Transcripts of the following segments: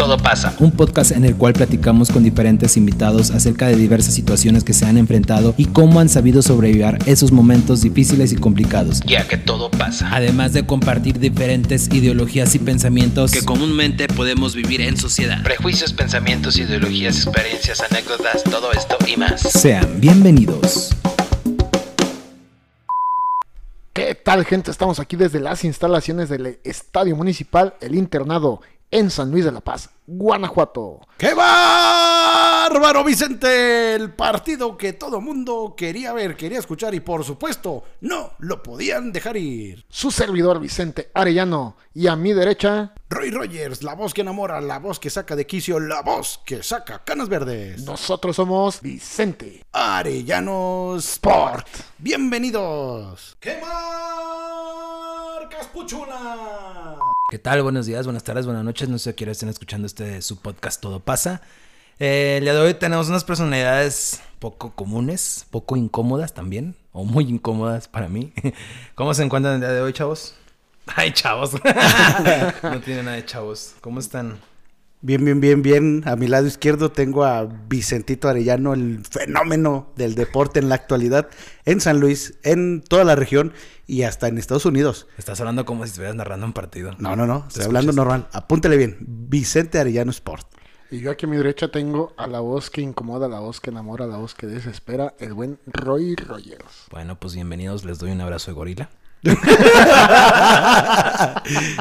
todo pasa. Un podcast en el cual platicamos con diferentes invitados acerca de diversas situaciones que se han enfrentado y cómo han sabido sobrevivir esos momentos difíciles y complicados. Ya que todo pasa. Además de compartir diferentes ideologías y pensamientos que comúnmente podemos vivir en sociedad. Prejuicios, pensamientos, ideologías, experiencias, anécdotas, todo esto y más. Sean bienvenidos. ¿Qué tal gente? Estamos aquí desde las instalaciones del Estadio Municipal El Internado en San Luis de la Paz, Guanajuato. ¡Qué bárbaro, Vicente! El partido que todo mundo quería ver, quería escuchar y por supuesto no lo podían dejar ir. Su servidor Vicente Arellano y a mi derecha... Roy Rogers, la voz que enamora, la voz que saca de quicio, la voz que saca canas verdes. Nosotros somos Vicente Arellano Sport. Bienvenidos. ¡Qué marcas, Puchula! ¿Qué tal? Buenos días, buenas tardes, buenas noches. No sé a quién estén escuchando este su podcast Todo pasa. Eh, el día de hoy tenemos unas personalidades poco comunes, poco incómodas también, o muy incómodas para mí. ¿Cómo se encuentran el día de hoy, chavos? Ay, chavos. no tiene nada de chavos. ¿Cómo están? Bien, bien, bien, bien. A mi lado izquierdo tengo a Vicentito Arellano, el fenómeno del deporte en la actualidad, en San Luis, en toda la región y hasta en Estados Unidos. Estás hablando como si estuvieras narrando un partido. No, no, no. Estoy hablando normal. Apúntele bien. Vicente Arellano Sport. Y yo aquí a mi derecha tengo a la voz que incomoda, la voz que enamora, la voz que desespera, el buen Roy Rogers. Bueno, pues bienvenidos. Les doy un abrazo de gorila.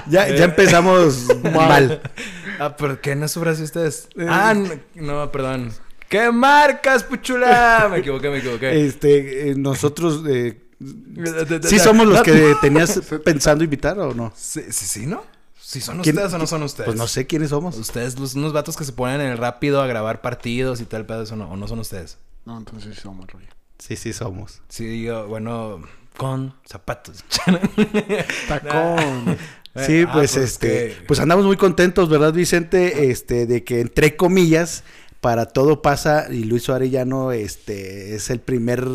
ya, ya empezamos mal. Ah, ¿por qué no sufras ustedes? Ah, no, no, perdón. ¿Qué marcas, puchula? Me equivoqué, me equivoqué. Este, eh, nosotros eh, ¿Sí somos los que tenías pensando invitar o no? Sí, sí, sí, ¿no? ¿Sí son ustedes o no son ustedes? Pues no sé quiénes somos. Ustedes, los, unos vatos que se ponen en el rápido a grabar partidos y tal pedo, ¿o no, o no son ustedes? No, entonces sí somos, Roy. Sí, sí somos. Sí, yo, bueno, con zapatos. Tacón. Sí, Ah, pues, pues este, que- pues andamos muy contentos, ¿verdad, Vicente? Este, de que entre comillas, para todo pasa, y Luis Arellano, este, es el primer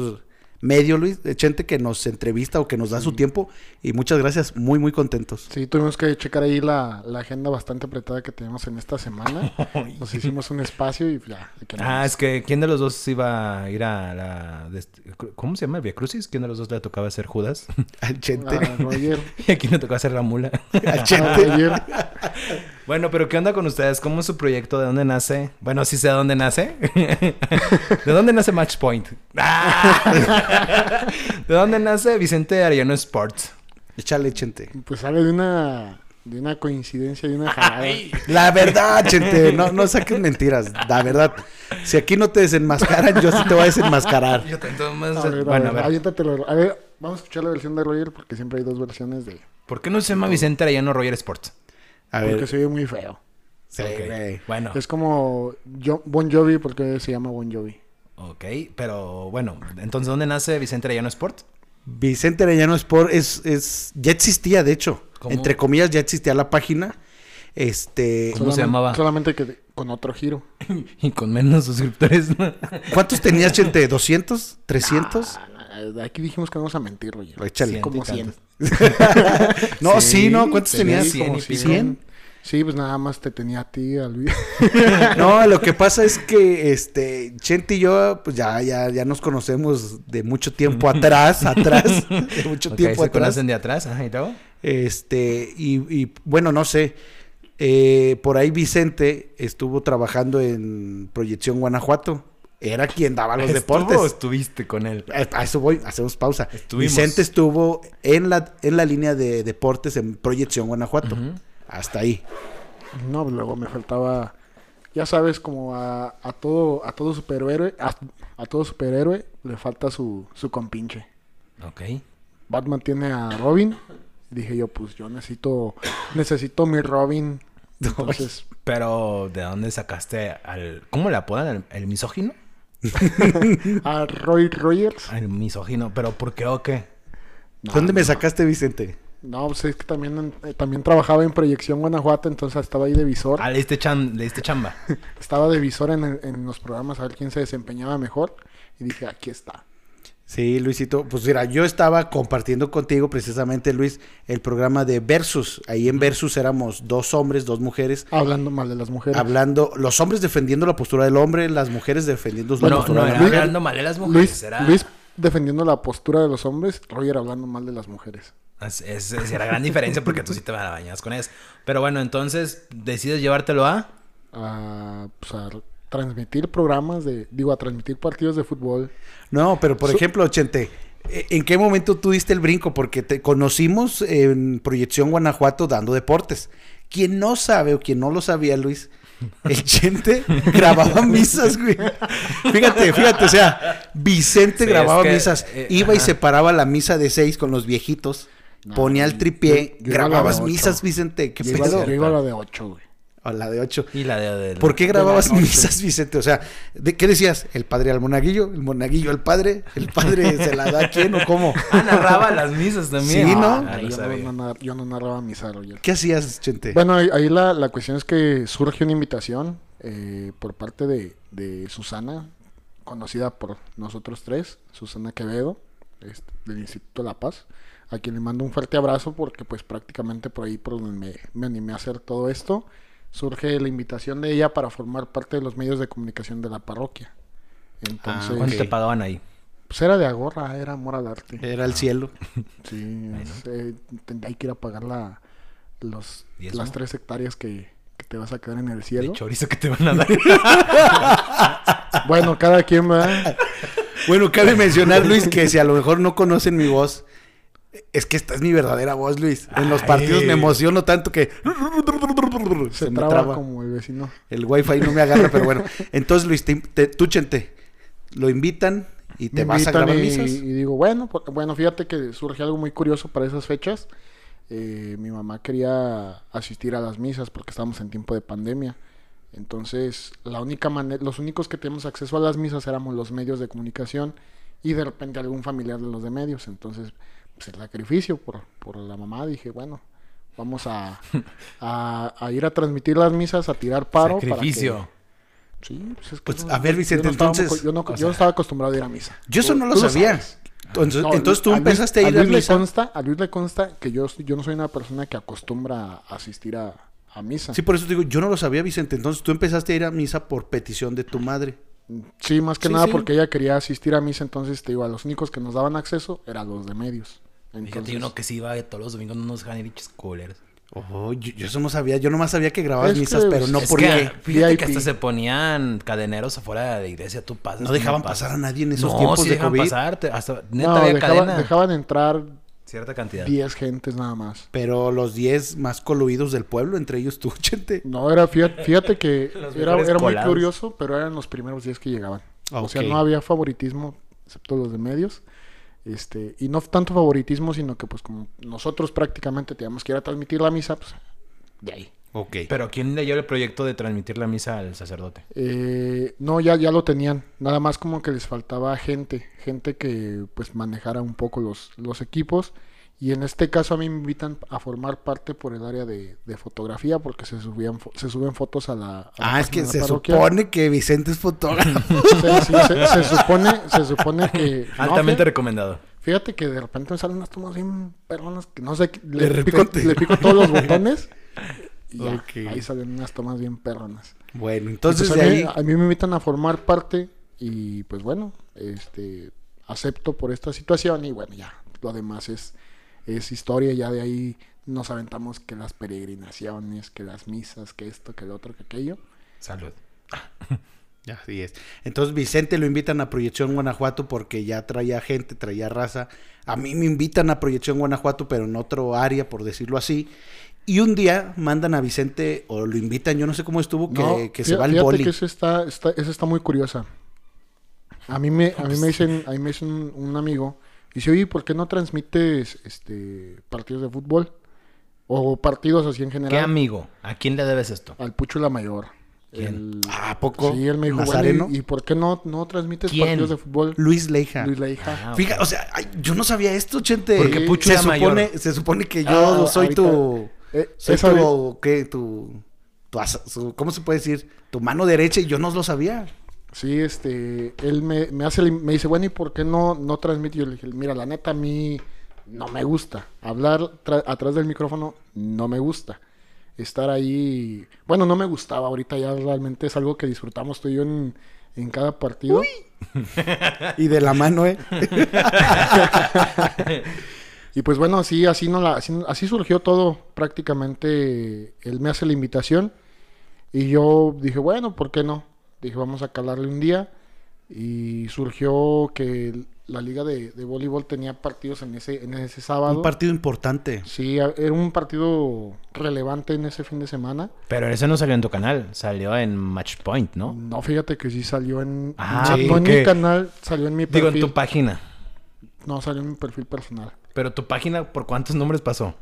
medio, Luis, de gente que nos entrevista o que nos da su tiempo, y muchas gracias, muy, muy contentos. Sí, tuvimos que checar ahí la, la agenda bastante apretada que tenemos en esta semana. Nos hicimos un espacio y ya. aquí Ah, es que ¿quién de los dos iba a ir a la... de ¿Cómo se llama? ¿Via Crucis? ¿Quién de los dos le tocaba ser Judas? Al Chente, Ah, Roger. y a quién le tocaba ser la mula. al Ah, Chente. Roger. Bueno, pero ¿qué onda con ustedes? ¿Cómo es su proyecto? ¿De dónde nace? Bueno, sí sé de dónde nace. ¿De dónde nace Match Point? ¡Ah! ¿De dónde nace Vicente Arellano Sports? Échale, Chente. Pues sale de una, de una coincidencia, de una jalada. La verdad, Chente, no, no saques mentiras, la verdad. Si aquí no te desenmascaran, yo sí te voy a desenmascarar. Yo tanto más... A ver, a bueno, ver, a ver. A ver, vamos a escuchar la versión de Roger porque siempre hay dos versiones de... ¿Por qué no se llama Vicente Arellano Roger Sports? A Porque ver, se oye muy feo. sí, Ok. güey. Bueno, Es como Jo- Bon Jovi porque se llama Bon Jovi. ok, pero bueno, entonces ¿dónde nace Vicente Arellano Sports? Vicente Arellano Sport es, es, ya existía, de hecho. ¿Cómo? Entre comillas, ya existía la página. Este, ¿Cómo se llamaba? Solamente que de- con otro giro. Y con menos suscriptores. ¿cuántos tenías, Chente? ¿200? ¿300? Ah, Aquí dijimos que no vamos a mentir, Roger. Échale. Como y 100. No, sí, ¿no? ¿Cuántos tenía tenías? cien como y pico. 100. Sí, pues nada más te tenía a ti, a Luis. No, lo que pasa es que este Chente y yo, pues ya, ya, ya nos conocemos de mucho tiempo atrás, atrás, de mucho tiempo se atrás. conocen de atrás. Ajá, ¿y luego? Este, y, y, bueno, no sé. eh, por ahí Vicente estuvo trabajando en Proyección Guanajuato. Era quien daba los ¿Estuvo deportes. o estuviste con él? Eh, A eso voy, hacemos pausa. Estuvimos. Vicente estuvo en la, en la línea de deportes en Proyección Guanajuato. Hasta ahí. No, pues luego me faltaba, ya sabes, como a, a todo a todo superhéroe, a, a todo superhéroe le falta su, su compinche. Ok. Batman tiene a Robin. Dije yo, pues yo necesito necesito mi Robin. Entonces, Pero, ¿de dónde sacaste al... ¿Cómo le apodan? ¿El, el misógino? a Roy Rogers. El misógino. ¿Pero por qué o qué? No, ¿Dónde me sacaste, Vicente? No, pues es que también, eh, también trabajaba en Proyección Guanajuato, entonces estaba ahí de visor. Ah, le diste, cham- le diste chamba. Estaba de visor en, el- en los programas a ver quién se desempeñaba mejor. Y dije, aquí está. Sí, Luisito, pues mira, yo estaba compartiendo contigo precisamente, Luis, el programa de Versus. Ahí en Versus éramos dos hombres, dos mujeres, Hablando mal de las mujeres. hablando, los hombres defendiendo la postura del hombre, las mujeres defendiendo la Bueno, postura no de la era mujer. hablando mal de las mujeres. Luis, era... Luis defendiendo la postura de los hombres, Roger hablando mal de las mujeres. Es, es, es la gran diferencia porque tú sí te bañas con eso. Pero bueno, entonces decides llevártelo a. A, pues, a transmitir programas de, digo, a transmitir partidos de fútbol. No, pero por ejemplo, Chente, ¿e- ¿en qué momento tú diste el brinco? Porque te conocimos en Proyección Guanajuato dando deportes. Quien no sabe o quien no lo sabía, Luis, el Chente grababa misas, güey. Fíjate, fíjate, o sea, Vicente Sí, grababa es que, misas. eh, Iba y ajá. separaba la misa de seis con los viejitos. No, ponía el tripié, yo- yo grababas ocho. misas, Vicente. ¿Qué Yo iba, yo iba a la de 8, güey. A la de ocho. Y la de. ¿Por qué grababas misas, Vicente? O sea, ¿de qué decías? ¿El padre al monaguillo? ¿El monaguillo al padre? ¿El padre se la da a quién o cómo? Ah, narraba las misas también. Sí, ¿no? Ah, no yo, no, no- yo no narraba misa, Roger. ¿Qué hacías, Chente? Bueno, ahí, ahí la, la cuestión es que surge una invitación eh, por parte de, de Susana, conocida por nosotros tres, Susana Quevedo, este, del Instituto La Paz, a quien le mando un fuerte abrazo porque pues prácticamente por ahí por donde me, me animé a hacer todo esto, surge la invitación de ella para formar parte de los medios de comunicación de la parroquia. Entonces, Ah, ¿Cuánto ok. te pagaban ahí? pues era de agorra, era amor al arte. Era el cielo. Sí, es, eh, que ir a pagar la, los, las tres hectáreas que, que te vas a quedar en el El cielo. chorizo que te van a dar. Bueno, cada quien va. Bueno, cabe mencionar, Luis, que si a lo mejor no conocen mi voz, es que esta es mi verdadera voz, Luis. En los Ay. partidos me emociono tanto que Se, se me traba, traba. como el vecino. El wifi no me agarra, pero bueno. Entonces, Luis, te, te- tú, Chente, lo invitan y te Me vas a grabar y, misas. y digo, bueno, porque- bueno, fíjate que surge algo muy curioso para esas fechas. Eh, mi mamá quería asistir a las misas porque estábamos en tiempo de pandemia. Entonces, la única manera, los únicos que teníamos acceso a las misas éramos los medios de comunicación y de repente algún familiar de los de medios. Entonces, pues el sacrificio por, por la mamá, dije, bueno, vamos a, a, a ir a transmitir las misas, a tirar paro. para que- Sacrificio. Sí, pues es que Pues, no- a ver, yo Vicente, no entonces, yo no, yo sea- no estaba acostumbrado a ir a misa. Yo eso no lo sabía. Entonces, No, entonces tú a Luis- empezaste a ir a, Luis misa. consta, a Luis le consta que yo, yo no soy una persona que acostumbra a asistir a, a misa. Sí, por eso te digo, yo no lo sabía, Vicente. Entonces tú empezaste a ir a misa por petición de tu madre. Sí, más que Sí, nada sí. porque ella quería asistir a misa, entonces te digo, a los únicos que nos daban acceso eran los de medios. Fíjate, Entonces, uno que sí iba todos los domingos, no nos dejan ir bichos culeros. Oh, yo, yo eso no sabía. Yo nomás sabía que grababas Es misas, que- pero no es porque que, fíjate VIP. que hasta se ponían cadeneros afuera de la iglesia, tú pasas. no dejaban pasar a nadie en esos no, tiempos sí de dejaban COVID. pasar, te- hasta neta no, había dejaban, cadena. dejaban entrar Cierta cantidad. 10 gentes nada más. Pero los 10 más coluidos del pueblo, entre ellos tú, Chente. No, era, fíjate, fíjate que era, muy curioso, pero eran los primeros 10 que llegaban. O sea, no había favoritismo, excepto los de medios. Este, y no tanto favoritismo, sino que pues como nosotros prácticamente teníamos que ir a transmitir la misa, pues de ahí. Ok. Pero ¿quién leyó el proyecto de transmitir la misa al sacerdote? Eh, no, ya, ya lo tenían. Nada más como que les faltaba gente, gente que pues manejara un poco los, los equipos. Y en este caso a mí me invitan a formar parte por el área de, de fotografía porque se subían se suben fotos a la, a la Ah, es que se parroquia. supone que Vicente es fotógrafo. Se, sí, se- se supone, se supone que. no, Altamente recomendado. fíjate que de repente me salen unas tomas bien perronas que no sé, De le, pico, le pico todos los botones y ya, ahí salen unas tomas bien perronas. bueno, Entonces, entonces de a, mí, ahí. a mí me invitan a formar parte y pues bueno, este acepto por esta situación y bueno, ya, lo demás es, es historia, ya de ahí nos aventamos que las peregrinaciones, que las misas, que esto, que el otro, que aquello. Salud. Así es. Entonces Vicente lo invitan a Proyección Guanajuato porque ya traía gente, traía raza. A mí me invitan a Proyección Guanajuato, pero en otro área, por decirlo así. Y un día mandan a Vicente, o lo invitan, yo no sé cómo estuvo, que, No, que se va al boli. que eso está, está, eso está muy curiosa. A mí me, a mí me dicen, a mí me dicen un amigo, dice, oye, ¿por qué no transmites este partidos de fútbol? O partidos así en ¿Qué general. amigo? ¿A quién le debes esto? Al Pucho la Mayor. ¿Quién? El- Ah, ¿a poco? Sí, él me dijo, ¿Nazareno? bueno, ¿y, y por qué no, no transmites ¿Quién? partidos de fútbol? Luis Leija. Luis la hija. Ah, Fíjate, o sea, ay, yo no sabía esto, Chente. Porque Pucho se supone, mayor. se supone que yo Ah, soy ahorita- tu, Eh, soy esa vez- tu, ¿qué? Tu, tu asa- su- ¿cómo se puede decir? Tu mano derecha y yo no lo sabía. Sí, este, él me, me hace, me dice, bueno, ¿y por qué no, no transmite? Yo le dije, mira, la neta a mí no me gusta. Hablar atrás del micrófono no me gusta. Estar ahí, bueno, no me gustaba, ahorita ya realmente es algo que disfrutamos tú y yo en, en cada partido. y de la mano, ¿eh? y pues bueno, así, así, no la, así, surgió todo prácticamente. Él me hace la invitación y yo dije, bueno, ¿por qué no? Dije, vamos a calarle un día. Y surgió que la liga de, voleibol tenía partidos en ese, en ese sábado. Un partido importante. Sí, era un partido relevante en ese fin de semana. Pero ese no salió en tu canal, salió en Match Point, ¿no? No, fíjate que sí salió en... Ah, no, en mi canal, salió en mi perfil. Digo, en tu página. No, salió en mi perfil personal. Pero tu página, ¿por cuántos nombres pasó?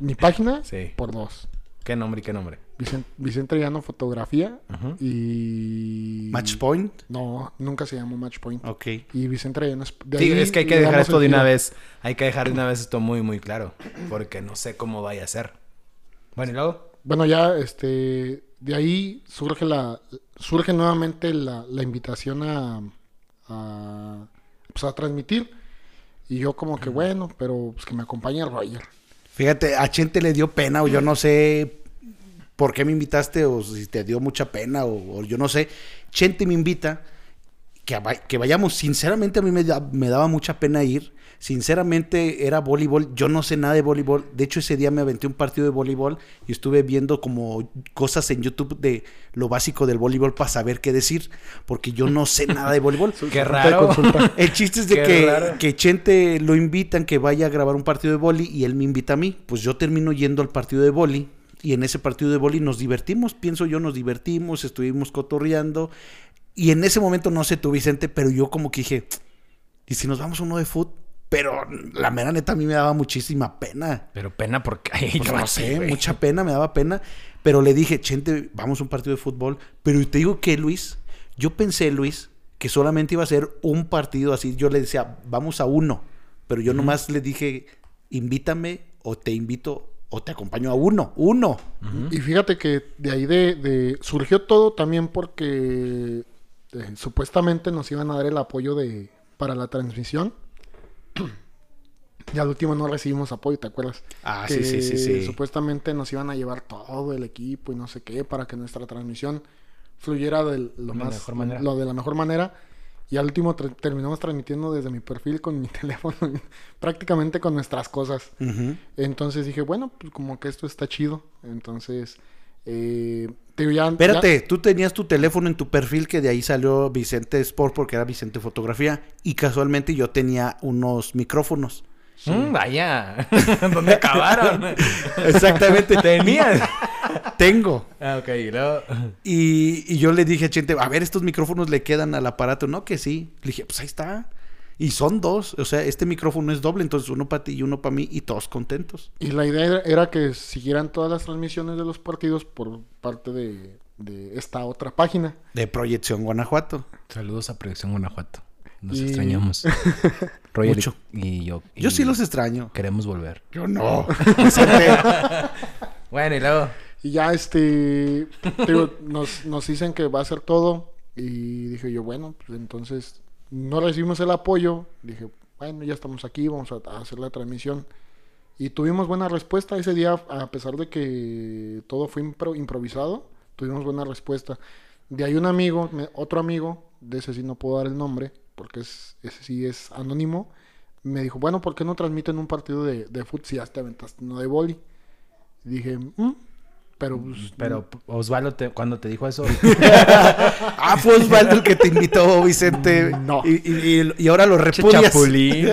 ¿Mi página? Sí. Por dos. ¿Qué nombre y qué nombre? Vicente, Vicente Fotografía y... ¿Match Point? No, nunca se llamó Match Point. Ok. Y Vicente Arellano... sí, es que hay que dejar esto de una vez. Hay que dejar de una vez esto muy, muy claro. Porque no sé cómo vaya a ser. Bueno, ¿y luego? Bueno, ya, este... De ahí surge la... Surge nuevamente la, la invitación a... a pues a transmitir. Y yo como que, bueno, pero pues que me acompañe Roger. Fíjate, a Chente le dio pena o yo no sé por qué me invitaste o si te dio mucha pena o, yo no sé. Chente me invita que, que vayamos. Sinceramente a mí me, me daba mucha pena ir Sinceramente era voleibol, yo no sé nada de voleibol, de hecho ese día me aventé un partido de voleibol y estuve viendo como cosas en YouTube de lo básico del voleibol para saber qué decir, porque yo no sé nada de voleibol. qué raro. El chiste es de que, que Chente lo invitan que vaya a grabar un partido de boli y él me invita a mí, pues yo termino yendo al partido de boli y en ese partido de boli nos divertimos, pienso yo, nos divertimos, estuvimos cotorreando y en ese momento no sé tú Vicente, pero yo como que dije, ¿y si nos vamos uno de fútbol? Pero la mera neta a mí me daba muchísima pena. Pero pena porque... Pues no sé, mucha pena, me daba pena. Pero le dije, Chente, vamos a un partido de fútbol. Pero te digo que, Luis, yo pensé, Luis, que solamente iba a ser un partido así. Yo le decía, vamos a uno. Pero yo nomás le dije, invítame o te invito o te acompaño a uno. Uno. Y fíjate que de ahí de, surgió todo también porque eh, supuestamente nos iban a dar el apoyo de para la transmisión y al último no recibimos apoyo, ¿te acuerdas? Ah, sí, sí, sí, Supuestamente nos iban a llevar todo el equipo y no sé qué para que nuestra transmisión fluyera de lo más lo de la mejor manera. Y al último terminamos transmitiendo desde mi perfil con mi teléfono, prácticamente con nuestras cosas. Entonces dije, bueno, pues como que esto está chido. Entonces, eh, Espérate, tú tenías tu teléfono en tu perfil que de ahí salió Vicente Sport porque era Vicente Fotografía y casualmente yo tenía unos micrófonos. Mm, vaya, ¿dónde acabaron? Exactamente. ¿Tenías? Tengo. Ah, ok, y, y, yo le dije a Chente, a ver, estos micrófonos le quedan al aparato. No, que sí. Le dije, pues ahí está. Y son dos, o sea, este micrófono es doble, entonces uno para ti y uno para mí y todos contentos. Y la idea era que siguieran todas las transmisiones de los partidos por parte de, esta otra página. De Proyección Guanajuato. Saludos a Proyección Guanajuato. Nos extrañamos. Mucho. Y, yo. yo sí los extraño. Queremos volver. Yo no. bueno, y luego. Y ya este. nos, nos dicen que va a ser todo. Y dije yo, bueno, pues entonces no recibimos el apoyo. Dije, bueno, ya estamos aquí, vamos a, hacer la transmisión. Y tuvimos buena respuesta ese día, a pesar de que todo fue improvisado, tuvimos buena respuesta. De ahí un amigo, otro amigo, de ese sí no puedo dar el nombre, porque es, ese sí es anónimo, me dijo, bueno, ¿por qué no transmiten un partido de, de fútbol si ya te aventaste no de boli? dije, mm, pero, pues, pero Osvaldo, cuando te dijo eso. ah, fue Osvaldo el que te invitó, Vicente. No. Y, ahora lo repudias. Chapulín.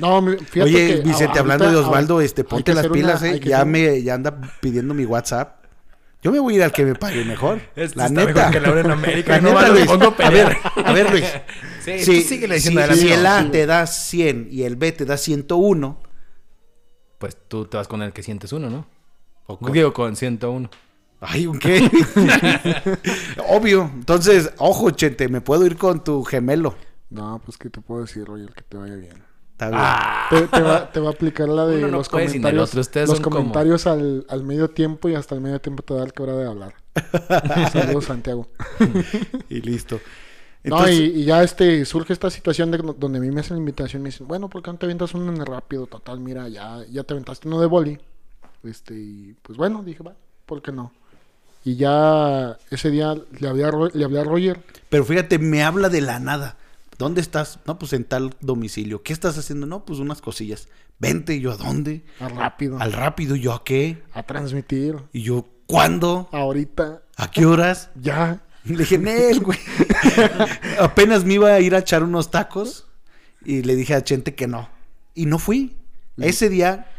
no, fíjate Oye, Vicente, hablando de Osvaldo, este, ponte las pilas, eh. Ya me ya anda pidiendo mi WhatsApp. Yo me voy a ir al que me pague mejor. la neta. Que la en América. no neta, Luis. A ver, a ver, Luis. Sí, sí, diciendo si, si el A te da 100 y el B te da 101, pues tú te vas con el que sientes uno, ¿no? O con... Digo, con 101. Ay, ¿un qué? Obvio. Entonces, ojo, Chente, me puedo ir con tu gemelo. No, pues, ¿qué te puedo decir, Roger? Que te vaya bien. Está bien. Ah. Te, va, te, va, a aplicar la de los comentarios, los comentarios al, al, medio tiempo y hasta el medio tiempo te da el que hora de hablar. Saludos, Santiago. y listo. no, y, ya este surge esta situación de donde a mí me hacen la invitación y me dicen, bueno, ¿por qué no te aventas uno en rápido? Total, mira, ya, ya te aventaste uno de boli. Este, y pues bueno, dije, va, ¿por qué no? Y ya ese día le hablé, a, le hablé a Roger. Pero fíjate, me habla de la nada. ¿Dónde estás? No, pues en tal domicilio. ¿Qué estás haciendo? No, pues unas cosillas. Vente, ¿y yo, ¿a dónde? Al rápido. Al rápido, ¿yo a qué? A transmitir. Y yo, ¿cuándo? Ahorita. ¿A qué horas? Ya. Le dije, Nel, güey. Apenas me iba a ir a echar unos tacos y le dije a Chente que no. Y no fui. Ese día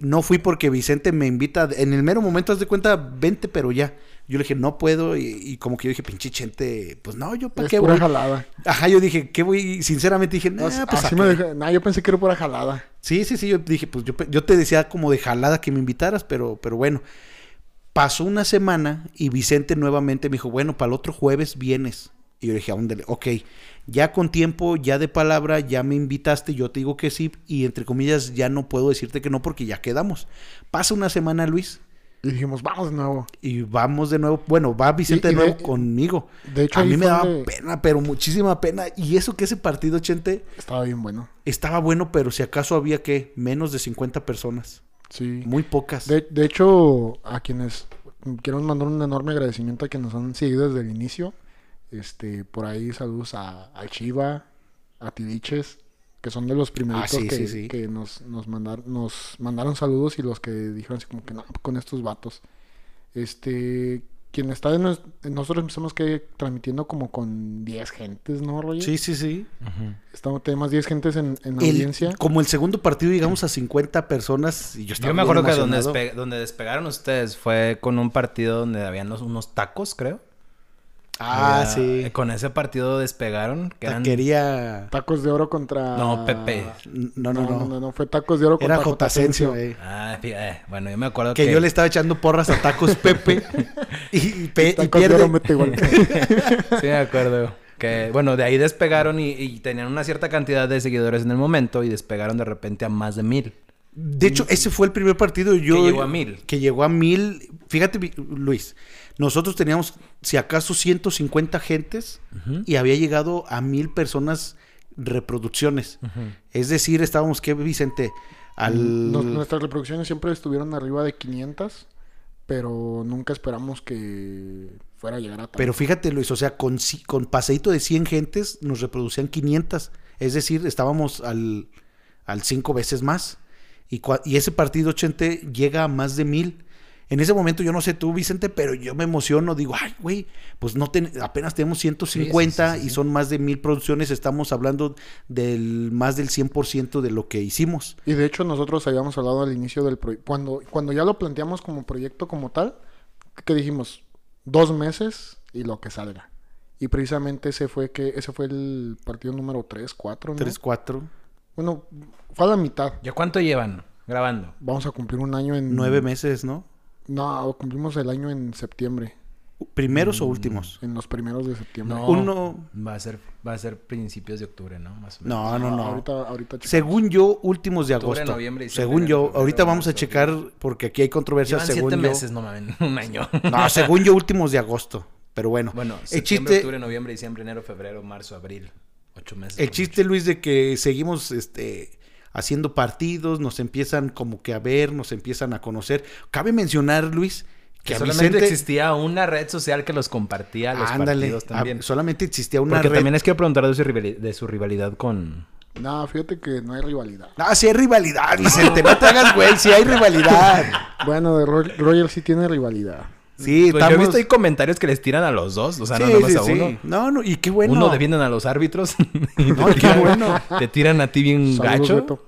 no fui porque Vicente me invita. En el mero momento, haz de cuenta, vente, pero ya. Yo le dije, no puedo. Y, como que yo dije, pinche Chente, pues no, yo para qué pura jalada. Ajá, yo dije, ¿qué voy? Sinceramente dije, no, pues. Así me dejé... nah, yo pensé que era pura jalada. Sí, sí, sí. Yo dije, pues yo, yo te decía como de jalada que me invitaras, pero, pero bueno. Pasó una semana y Vicente nuevamente me dijo, bueno, para el otro jueves vienes. Y yo dije, ¿a dónde? Ok, ya con tiempo, ya de palabra, ya me invitaste, yo te digo que sí, y entre comillas ya no puedo decirte que no porque ya quedamos. Pasa una semana, Luis. Y dijimos, vamos de nuevo. Y vamos de nuevo. Bueno, va Vicente de nuevo conmigo. De hecho, a mí me daba pena, pero muchísima pena. Y eso que ese partido, Chente. Estaba bien bueno. Estaba bueno, pero si acaso había que menos de 50 personas. Sí. Muy pocas. De, hecho, a quienes quiero mandar un enorme agradecimiento a quienes nos han seguido desde el inicio. Este, por ahí saludos a, a Chiva, a Tidiches, que son de los primeritos ah, que, nos, nos, nos mandaron saludos y los que dijeron así como que no, con estos vatos. Este, quien está de nosotros empezamos que transmitiendo como con 10 gentes, ¿no, Roger? Sí, sí, sí. Estamos, tenemos 10 gentes en, en audiencia. Como el segundo partido llegamos a 50 personas y yo estaba Yo me acuerdo que donde, donde, despegaron ustedes fue con un partido donde habían unos tacos, creo. Ah, sí. Con ese partido despegaron. Que eran... Quería... Tacos de oro contra... No, Pepe. No, no, no. No, fue tacos de oro contra Era Jotasencio, eh. Ah, eh, bueno, yo me acuerdo que... Que yo le estaba echando porras a tacos Pepe y, y, pierde. igual. sí, me acuerdo. Que, bueno, de ahí despegaron y, tenían una cierta cantidad de seguidores en el momento y despegaron de repente a más de mil. De hecho, ese fue el primer partido yo... Que llegó a mil. Que llegó a mil. Fíjate, Luis nosotros teníamos, si acaso, 150 gentes y había llegado a mil personas reproducciones. Es decir, estábamos, ¿qué, Vicente? Al... nuestras reproducciones siempre estuvieron arriba de 500, pero nunca esperamos que fuera a llegar a Pero fíjate, Luis, o sea, con, con paseíto de 100 gentes nos reproducían 500. Es decir, estábamos al, al cinco veces más. Y, y ese partido, Chente, llega a más de mil. En ese momento, yo no sé tú, Vicente, pero yo me emociono. Digo, ay, güey, pues no apenas tenemos 150 y son más de mil producciones. Estamos hablando del más del 100% de lo que hicimos. Y de hecho, nosotros habíamos hablado al inicio del proyecto. Cuando, cuando ya lo planteamos como proyecto como tal, que dijimos, dos meses y lo que salga. Y precisamente ese fue que ese fue el partido número 3, 4, ¿no? 3, 4. Bueno, fue a la mitad. ¿Ya cuánto llevan grabando? Vamos a cumplir un año en... Nueve meses, ¿no? No, cumplimos el año en septiembre. ¿Primeros o mm, últimos? En los primeros de septiembre. No, Uno... va a ser va a ser principios de octubre, ¿no? Más o menos. No, no, no. Ahorita, ahorita según yo, últimos de agosto. noviembre, según yo, ahorita vamos a checar porque aquí hay controversias. según siete meses, no mames, un año. No, según yo, últimos de agosto. Pero bueno. Bueno, el chiste... octubre, noviembre, diciembre, enero, febrero, marzo, abril. Ocho meses. El chiste, Luis, de que seguimos, este haciendo partidos, nos empiezan como que a ver, nos empiezan a conocer. Cabe mencionar, Luis, que, solamente existía una red social que los compartía los partidos también. solamente existía una Porque también es que preguntar de su, rivalidad, de su rivalidad con... No, fíjate que no hay rivalidad. No, sí hay rivalidad, Vicente. no te hagas güey, sí hay rivalidad. bueno, de Royal sí tiene rivalidad. Sí, pues yo he visto ahí comentarios que les tiran a los dos, o sea, no nomás a uno. No, no, y qué bueno. Uno defienden a los árbitros. y no, qué bueno. Te tiran a ti bien gacho.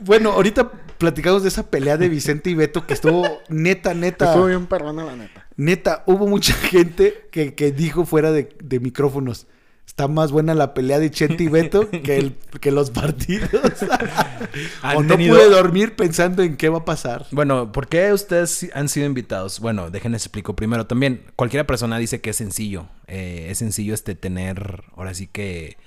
bueno, ahorita platicamos de esa pelea de Vicente y Beto que estuvo neta, neta. Estuvo bien perrona, la neta. Neta, hubo mucha gente que, que dijo fuera de, de micrófonos está más buena la pelea de Chente y Beto que, el, que los partidos. o no pude dormir pensando en qué va a pasar. Bueno, ¿por qué ustedes han sido invitados? Bueno, déjenles explico primero también. Cualquier persona dice que es sencillo. Eh, es sencillo este tener, ahora sí que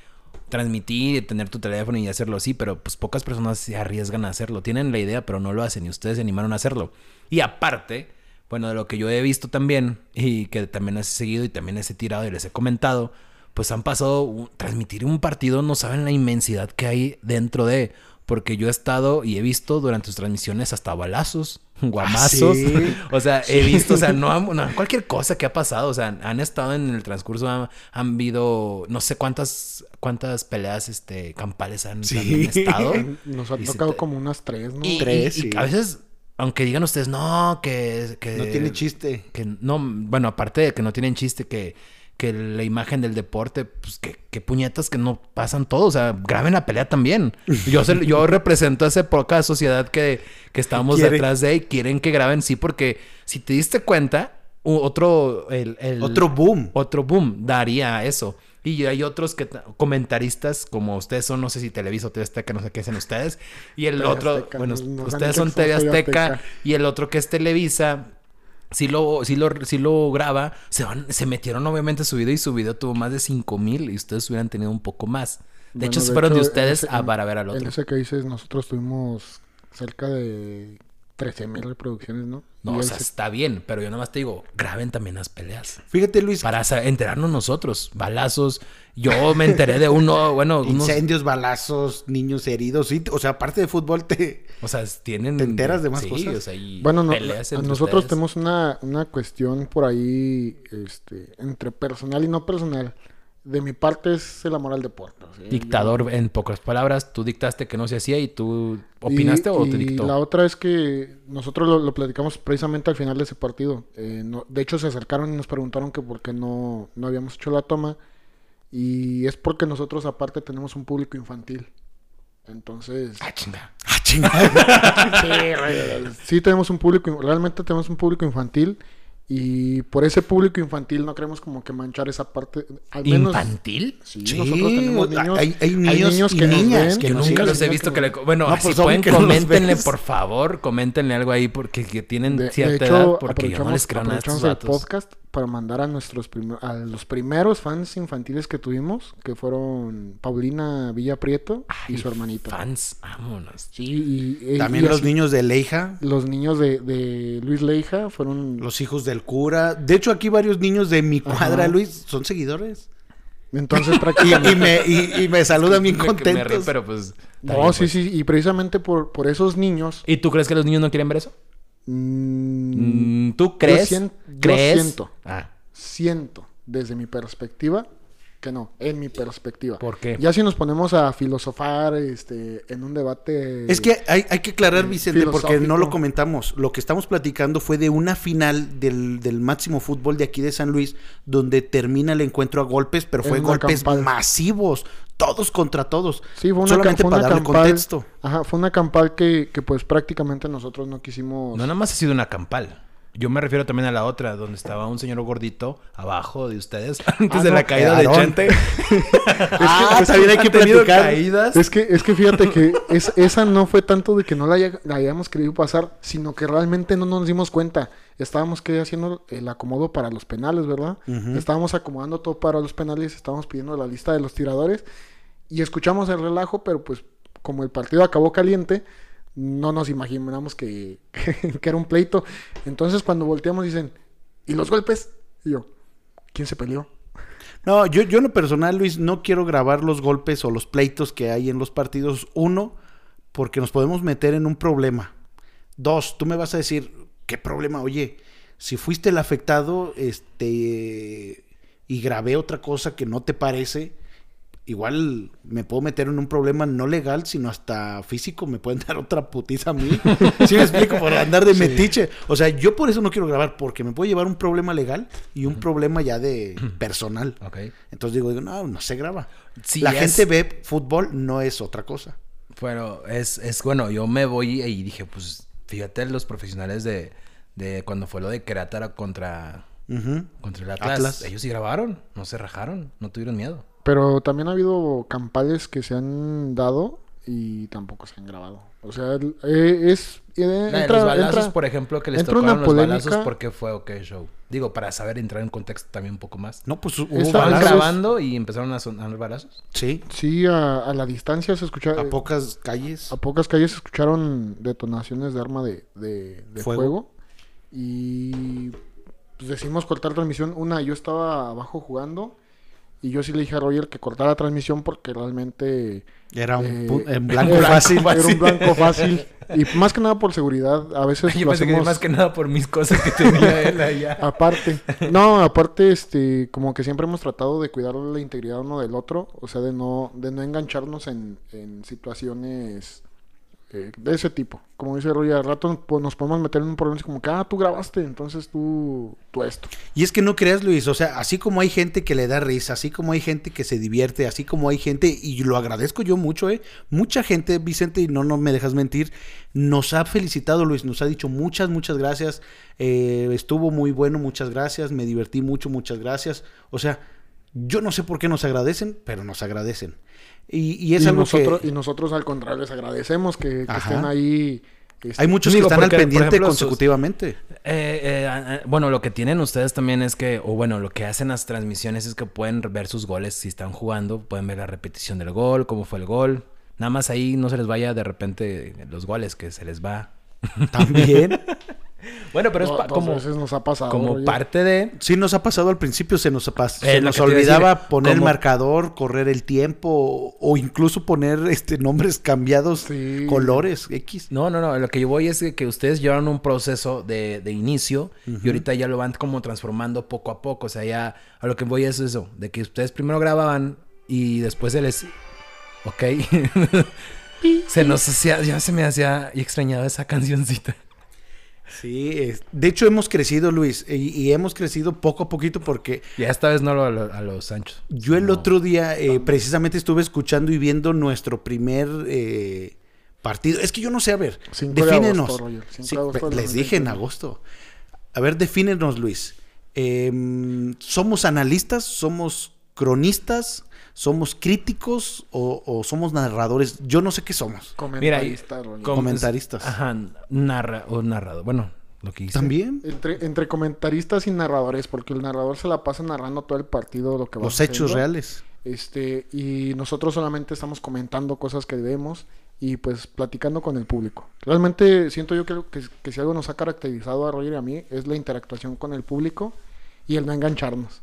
transmitir, tener tu teléfono y hacerlo así, pero pues pocas personas se arriesgan a hacerlo. Tienen la idea, pero no lo hacen y ustedes se animaron a hacerlo. Y aparte, bueno, de lo que yo he visto también y que también he seguido y también les he tirado y les he comentado, pues han pasado, transmitir un partido, no saben la inmensidad que hay dentro de, porque yo he estado y he visto durante sus transmisiones hasta balazos, guamazos, sí? o sea, he visto, o sea, no, han- no, cualquier cosa que ha pasado, o sea, han estado en el transcurso, han, han habido, no sé cuántas, cuántas peleas, este, campales han, Sí. han estado. Nos han tocado te- como unas tres, ¿no? Y, Tres, y- y sí. a veces, aunque digan ustedes, no, que... que No tiene chiste. que no, bueno, aparte de que no tienen chiste, que, que la imagen del deporte, pues que, que puñetas que no pasan todo, o sea, graben la pelea también. Yo, se- yo represento a esa poca sociedad que, que estamos Quiere. detrás de y quieren que graben, sí, porque si te diste cuenta, otro, el, el- Otro boom. otro boom daría eso. Y hay otros que ta- comentaristas como ustedes son, no sé si Televisa o TV Azteca, no sé qué hacen ustedes. Y el otro, Azteca, bueno, ustedes son TV TV Azteca, Azteca. y el otro que es Televisa. Si lo, si lo, si lo graba, se van, se metieron obviamente su video y su video tuvo más de 5 mil y ustedes hubieran tenido un poco más. De Bueno, hecho, se fueron de en ustedes ese- a para ver al En otro. ese que dices, nosotros tuvimos cerca de 13 mil reproducciones, ¿no? No, Y o sea, se- está bien, pero yo nomás te digo, graben también las peleas. Fíjate, Luis, Para enterarnos nosotros. Balazos. Yo me enteré de uno, bueno, unos, incendios, balazos, niños heridos. Sí, o sea, aparte de fútbol, te... O sea, tienen. ¿Te enteras de más sí, cosas? o sea, y Bueno, no, peleas a entre nosotros ustedes. tenemos una, una cuestión por ahí, este, entre personal y no personal. De mi parte es el amor al deporte. Dictador, en pocas palabras, tú dictaste que no se hacía y tú Y- opinaste o te dictó. la otra es que nosotros lo, lo platicamos precisamente al final de ese partido. Eh, no- de hecho, se acercaron y nos preguntaron que por qué no, no habíamos hecho la toma. Y es porque nosotros aparte tenemos un público infantil. Entonces, Ah, chinga. ¡Ah, chingada! sí tenemos un público, realmente tenemos un público infantil. Y por ese público infantil no queremos como que manchar esa parte. Al menos, ¿Infantil? Sí, Sí, nosotros tenemos hay- niños. hay- hay niños que niñas ven, que nunca los he que visto que le... Bueno, No, si pues, obvio pueden, que no coméntenle, por favor, coméntenle algo ahí porque que tienen De, de cierta hecho, edad porque yo no les creo nada a estos el podcast para mandar a nuestros primer- a los primeros fans infantiles que tuvimos, que fueron Paulina Villa Prieto y su hermanito. Fans, vámonos. Sí, y, y- También y los así- niños de Leija, los niños de, de Luis Leija fueron los hijos del cura. De hecho, aquí varios niños de mi cuadra, Ajá. Luis, son seguidores. entonces Y, prácticamente y me, y, y me saludan bien Me- me contentos. río, pero pues... No, bien, sí, pues. sí, y precisamente por, por esos niños ¿Y tú crees que los niños no quieren ver eso? Mm, Mm, ¿Tú crees? yo ¿Crees? siento. Ah, siento desde mi perspectiva que no, en mi perspectiva. ¿por qué? Ya si nos ponemos a filosofar este, en un debate. Es que hay, hay que aclarar, Vicente, porque no lo comentamos. Lo que estamos platicando fue de una final del, del máximo fútbol de aquí de San Luis, donde termina el encuentro a golpes, pero fue golpes masivos, todos contra todos. Sí, fue una, Solamente fue para una darle campal. contexto. Ajá, fue una campal que, que pues prácticamente nosotros no quisimos. No, nada más ha sido una campal. Yo me refiero también a la otra, donde estaba un señor gordito abajo de ustedes antes Ah, de no, la caída de. Chente. Ah, también hay que ¿Han tenido platicar. caídas? Es que, es que fíjate que es, esa no fue tanto de que no la, haya- la hayamos querido pasar, sino que realmente no nos dimos cuenta. Estábamos que haciendo el acomodo para los penales, ¿verdad? Estábamos acomodando todo para los penales, estábamos pidiendo la lista de los tiradores y escuchamos el relajo, pero pues como el partido acabó caliente, no nos imaginamos que, que era un pleito. Entonces cuando volteamos dicen, ¿y los golpes? Y yo, ¿quién se peleó? No, yo, yo en lo personal, Luis, no quiero grabar los golpes o los pleitos que hay en los partidos. Uno, porque nos podemos meter en un problema. Dos, tú me vas a decir, ¿qué problema? Oye, si fuiste el afectado, este, y grabé otra cosa que no te parece, igual me puedo meter en un problema no legal, sino hasta físico, me pueden dar otra putiza a mí. ¿Sí me explico? Por andar de metiche. O sea, yo por eso no quiero grabar, porque me puede llevar un problema legal y un problema ya de personal. Entonces digo, digo, no, no se graba. Sí, La es- gente ve fútbol, no es otra cosa. Bueno, es, es bueno, yo me voy y dije, pues, fíjate los profesionales de, de cuando fue lo de Querétaro contra, contra el Atlas. Atlas. Ellos sí grabaron, no se rajaron, no tuvieron miedo. Pero también ha habido campales que se han dado y tampoco se han grabado. O sea, eh, es... eh, entra- los balazos, entra- por ejemplo, que les tocaron los polémica. balazos, ¿por qué fue OK Show? Digo, para saber entrar en contexto también un poco más. No, pues hubo Estaban balazos. grabando y empezaron a sonar balazos. Sí, Sí, a, a la distancia se escucha... a pocas calles. A pocas calles se escucharon detonaciones de arma de, de- de Fuego. fuego. Y pues decidimos cortar transmisión. Una, yo estaba abajo jugando y yo sí le dije a Roger que cortara la transmisión porque realmente... Era un eh, blanco era- fácil. Era un blanco fácil. Y más que nada por seguridad. A veces Yo lo pensé que hacemos... más que nada por mis cosas que tenía él allá. Aparte, no, aparte, este, como que siempre hemos tratado de cuidar la integridad uno del otro, o sea, de no, de no engancharnos en, en situaciones eh, de ese tipo. Como dice Roger, al rato pues, nos podemos meter en un problema como que, ah, tú grabaste, entonces tú, tú esto. Y es que no creas, Luis, o sea, así como hay gente que le da risa, así como hay gente que se divierte, así como hay gente, y lo agradezco yo mucho, ¿eh? Mucha gente, Vicente, y no, no me dejas mentir, nos ha felicitado, Luis, nos ha dicho muchas, muchas gracias, eh, estuvo muy bueno, muchas gracias, me divertí mucho, muchas gracias. O sea, yo no sé por qué nos agradecen, pero nos agradecen. Y, y es y, algo nosotros, que... y nosotros al contrario les agradecemos que, estén ahí. este, Hay muchos Digo, que están porque, al pendiente ejemplo, sus- consecutivamente. Eh, eh, ah, bueno, lo que tienen ustedes también es que, o bueno, lo que hacen las transmisiones es que pueden ver sus goles si están jugando, pueden ver la repetición del gol, cómo fue el gol. Nada más ahí no se les vaya de repente los goles, que se les va. También. Bueno, pero es como, veces nos ha pasado. como parte de... Sí, nos ha pasado al principio, se nos, pas- se nos decir, olvidaba poner el marcador, correr el tiempo o, incluso poner este nombres cambiados, Sí. colores, X. No, no, no. Lo que yo voy es que- ustedes llevaron un proceso de, de inicio y ahorita ya lo van como transformando poco a poco. O sea, ya a lo que voy es eso, de que ustedes primero grababan y después se les... Ok. se nos hacía, ya se me hacía y extrañaba esa cancioncita. Sí, es- de hecho hemos crecido, Luis, y, y hemos crecido poco a poquito porque Ya esta vez no lo- a, lo- a los Sanchos. yo el No. otro día eh, precisamente estuve escuchando y viendo nuestro primer eh, partido. Es que yo no sé, a ver, Cinco de defínenos. agosto, Roger, cinco Sí, de agosto del les dije en 2021. agosto. A ver, defínenos, Luis. Em, ¿Somos analistas? ¿Somos cronistas? ¿Somos críticos? O, o somos narradores? Yo no sé qué somos. Mira, ahí- Comentarista, Roger. Com- Comentaristas. Ajá, narra o narrado. Bueno, lo que hice. ¿También? Entre, entre comentaristas y narradores, porque el narrador se la pasa narrando todo el partido, lo que va Los hechos reales. Este, y nosotros solamente estamos comentando cosas que vemos y pues platicando con el público. Realmente siento yo que, que, que si algo nos ha caracterizado a Roger y a mí es la interactuación con el público y el no engancharnos.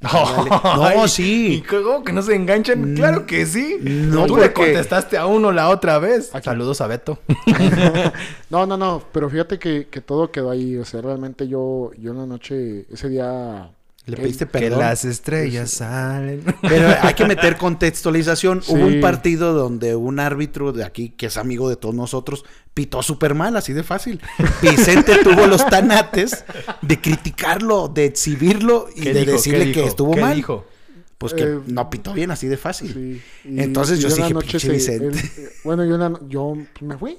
No, sí. ¿Y cómo que no se enganchan? Mm, Claro que sí. no, Tú le contestaste a uno la otra vez. Aquí. Saludos a Beto. No, no, no, pero fíjate que, que todo quedó ahí. O sea, realmente yo, yo en la noche, ese día... Le que- pediste Que perdón. las estrellas salen. Pero hay que meter contextualización. Sí. Hubo un partido donde un árbitro de aquí, que es amigo de todos nosotros, pitó súper mal, así de fácil. Vicente tuvo los tanates de criticarlo, de exhibirlo y ¿Qué de dijo? decirle ¿Qué que estuvo ¿Qué mal. dijo? Pues que Eh, no pitó bien, así de fácil. Sí, y- Entonces y yo dije, noche "Pinche se- Vicente". eh, bueno, yo, yo me fui.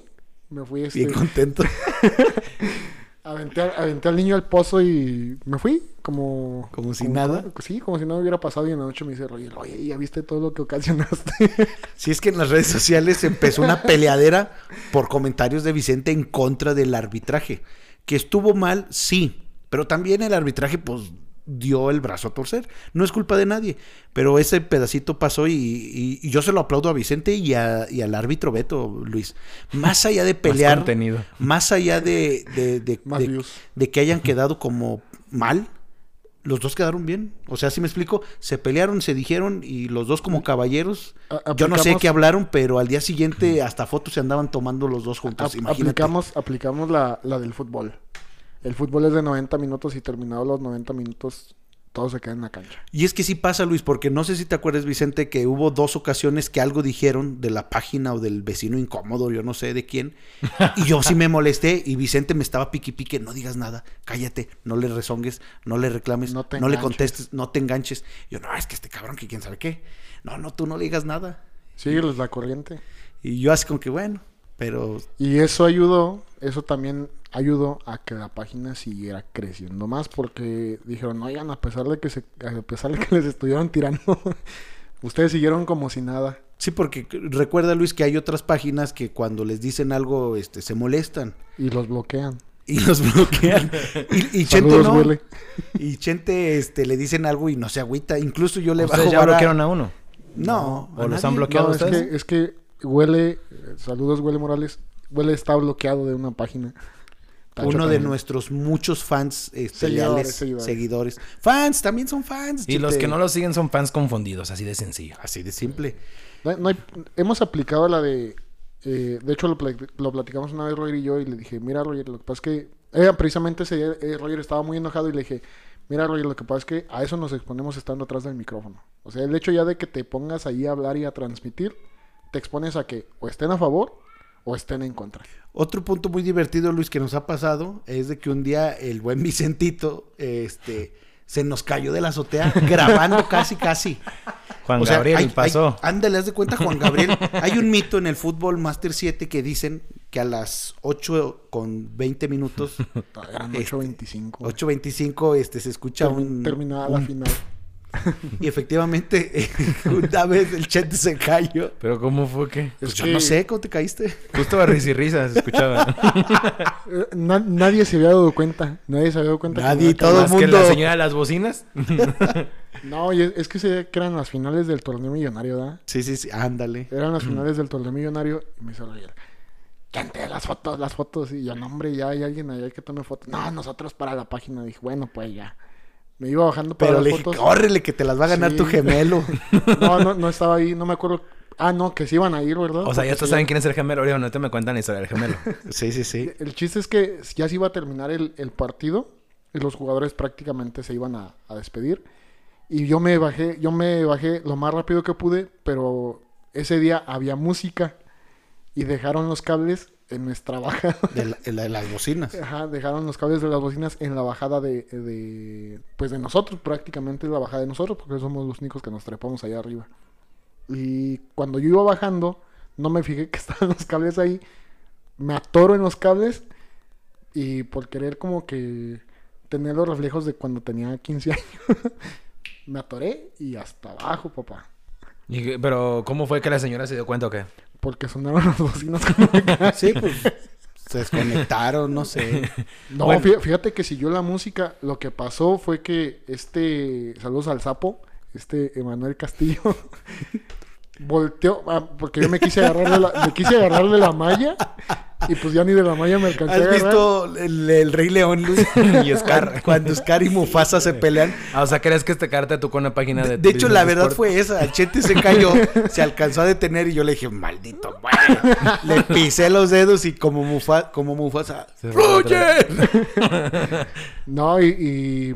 Me fui este, Bien contento. aventé, al niño al pozo y me fui como... Como si nada. Sí, como si nada hubiera pasado y en la noche me dice oye, ¿ya viste todo lo que ocasionaste? Si es que en las redes sociales empezó una peleadera por comentarios de Vicente en contra del arbitraje. Que estuvo mal, sí. Pero también el arbitraje, pues, dio el brazo a torcer. No es culpa de nadie. Pero ese pedacito pasó y, y- y yo se lo aplaudo a Vicente y, a- y al árbitro Beto, Luis. Más allá de pelear, más, contenido. allá de, de, de- Más de- que hayan quedado como mal, los dos quedaron bien. O sea, si me explico, se pelearon, se dijeron y los dos como caballeros, A- yo no sé qué hablaron, pero al día siguiente hasta fotos se andaban tomando los dos juntos. Imagínate. aplicamos aplicamos la, la del fútbol. El fútbol es de 90 minutos y terminados los 90 minutos, todo se queda en la cancha. Y es que sí pasa, Luis, porque no sé si te acuerdas, Vicente, que hubo dos ocasiones que algo dijeron de la página o del vecino incómodo, yo no sé de quién. Y yo sí me molesté y Vicente me estaba piqui pique, no digas nada, cállate, no le rezongues, no le reclames, No le contestes, no te enganches. Yo, no, es que este cabrón que quién sabe qué. No, no, tú no le digas nada. Sígueles la corriente. Y yo así como que, bueno, pero Y eso ayudó, eso también ayudó a que la página siguiera creciendo más porque dijeron, oigan, a pesar de que se, a pesar de que les estuvieron tirando, ustedes siguieron como si nada. Sí, porque recuerda Luis que hay otras páginas que cuando les dicen algo este, se molestan Y los bloquean. y los bloquean. Y, y Chente Saludos, no. Willy. Y Chente este, le dicen algo y no se agüita. Incluso yo le bajo ¿Ustedes ya vara- bloquearon a uno? No, ¿O a los nadie. han bloqueado No, es ustedes? que, es que huele, eh, saludos Huele Morales, huele está bloqueado de una página. uno de nuestros muchos fans este, Seguidores, seguidores. seguidores. Fans, también son fans. Y los que no lo siguen son fans confundidos, así de sencillo. Así de simple. No- no hay- hemos aplicado la de. eh, de hecho, lo, lo platicamos una vez Roger y yo y le dije: Mira, Roger, lo que pasa es que. eh, precisamente ese día eh, Roger estaba muy enojado y le dije: Mira, Roger, lo que pasa es que a eso nos exponemos estando atrás del micrófono. O sea, el hecho ya de que te pongas ahí a hablar y a transmitir, te expones a que o estén a favor o estén en contra. Otro punto muy divertido, Luis, que nos ha pasado es de que un día el buen Vicentito este, se nos cayó de la azotea grabando casi, casi. Juan O sea, Gabriel hay- pasó. hay- ándale, haz de cuenta, Juan Gabriel. hay un mito en el fútbol Master 7 que dicen que a las 8 con 20 minutos, Eran Este, 8.25. 8.25, este, se escucha un... terminada un- la final. Y efectivamente, una vez el chat se cayó. Pero ¿cómo fue que? Pues Es yo no sé cómo te caíste. Justo a risa y risas escuchaba. Na- nadie se había dado cuenta. Nadie se había dado cuenta. Nadie, todo el Más que mundo- la señora de las bocinas. No, y es, es que se que eran las finales del torneo millonario, ¿verdad? Sí, sí, sí, ándale. Eran las finales del torneo millonario y me hizo reír. Gente, las fotos, las fotos. Y yo, no, hombre, ya hay alguien allá que tome fotos. No, nosotros para la página. Dije, bueno, pues ya. Me iba bajando para Pero las le dije, fotos. córrele que te las va a ganar Sí. tu gemelo. No, no, no estaba ahí, no me acuerdo. Ah, no, que sí iban a ir, ¿verdad? O sea, ya todos sí- saben quién es el gemelo. Ahorita no te me cuentan la historia del gemelo. sí, sí, sí. El chiste es que ya se iba a terminar el, el partido y los jugadores prácticamente se iban a, a despedir. Y yo me bajé, yo me bajé lo más rápido que pude, pero ese día había música y dejaron los cables en nuestra bajada. De, la- de la- de las bocinas. Ajá, dejaron los cables de las bocinas en la bajada de, de pues de nosotros, prácticamente es la bajada de nosotros, porque somos los únicos que nos trepamos allá arriba. Y cuando yo iba bajando, no me fijé que estaban los cables ahí, me atoro en los cables y por querer como que tener los reflejos de cuando tenía 15 años, me atoré y hasta abajo, papá. Y pero, ¿cómo fue que la señora se dio cuenta o qué? Porque sonaron las bocinas Sí, pues se desconectaron, no sé. No, Bueno. fíjate que siguió la música. Lo que pasó fue que este, saludos al sapo, este Emanuel Castillo, volteó, ah, porque yo me quise agarrar de la, me quise agarrar de la malla y pues ya ni de la malla me alcancé a ¿Has agarrar. visto el, el Rey León, Luis? Y Scar. Cuando Scar y Mufasa se pelean. Ah, o sea, ¿crees que este carta tú con una página de... De, de hecho, la verdad Sport? fue esa. El Chete se cayó, se alcanzó a detener y yo le dije, maldito, bueno. Le pisé los dedos y como, Mufa, como Mufasa, ¡Roger! No, y, y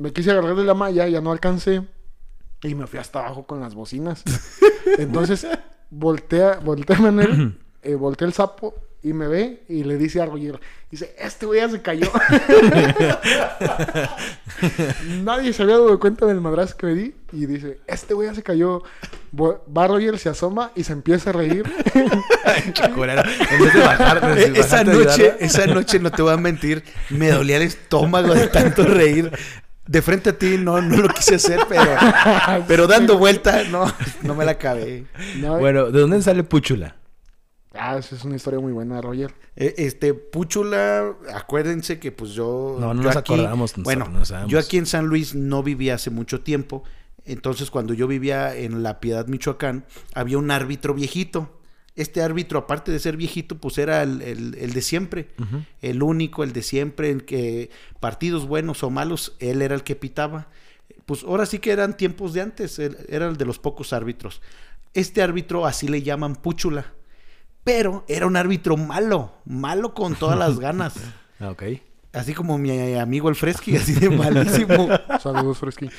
me quise agarrar de la malla, ya no alcancé y me fui hasta abajo con las bocinas. Entonces, voltea, voltea Manuel, eh, voltea el sapo y me ve y le dice a Roger, dice, este güey ya se cayó. Nadie se había dado cuenta del madrazo que me di y dice, este güey ya se cayó. Va Roger, se asoma y se empieza a reír. Qué culero. En vez de bajar, de Esa noche, esa noche, no te voy a mentir, me dolía el estómago de tanto reír. De frente a ti no, no lo quise hacer, pero, pero dando vuelta, no, no me la acabé. No, Bueno, ¿de dónde sale Púchula? Ah, esa es una historia muy buena, Roger. Eh, Este, Púchula, acuérdense que pues yo... No, no yo nos acordamos, nosotros Bueno, yo aquí en San Luis no vivía hace mucho tiempo. Entonces, cuando yo vivía en La Piedad, Michoacán, había un árbitro viejito. Este árbitro, aparte de ser viejito, pues era el, el- el de siempre. El único, el de siempre, en que partidos buenos o malos, él era el que pitaba. Pues ahora sí que eran tiempos de antes, él era el de los pocos árbitros. Este árbitro así le llaman Púchula. Pero era un árbitro malo, malo con todas las ganas. Ah, ok. Así como mi amigo el Fresky, así de malísimo. Saludos, Fresky.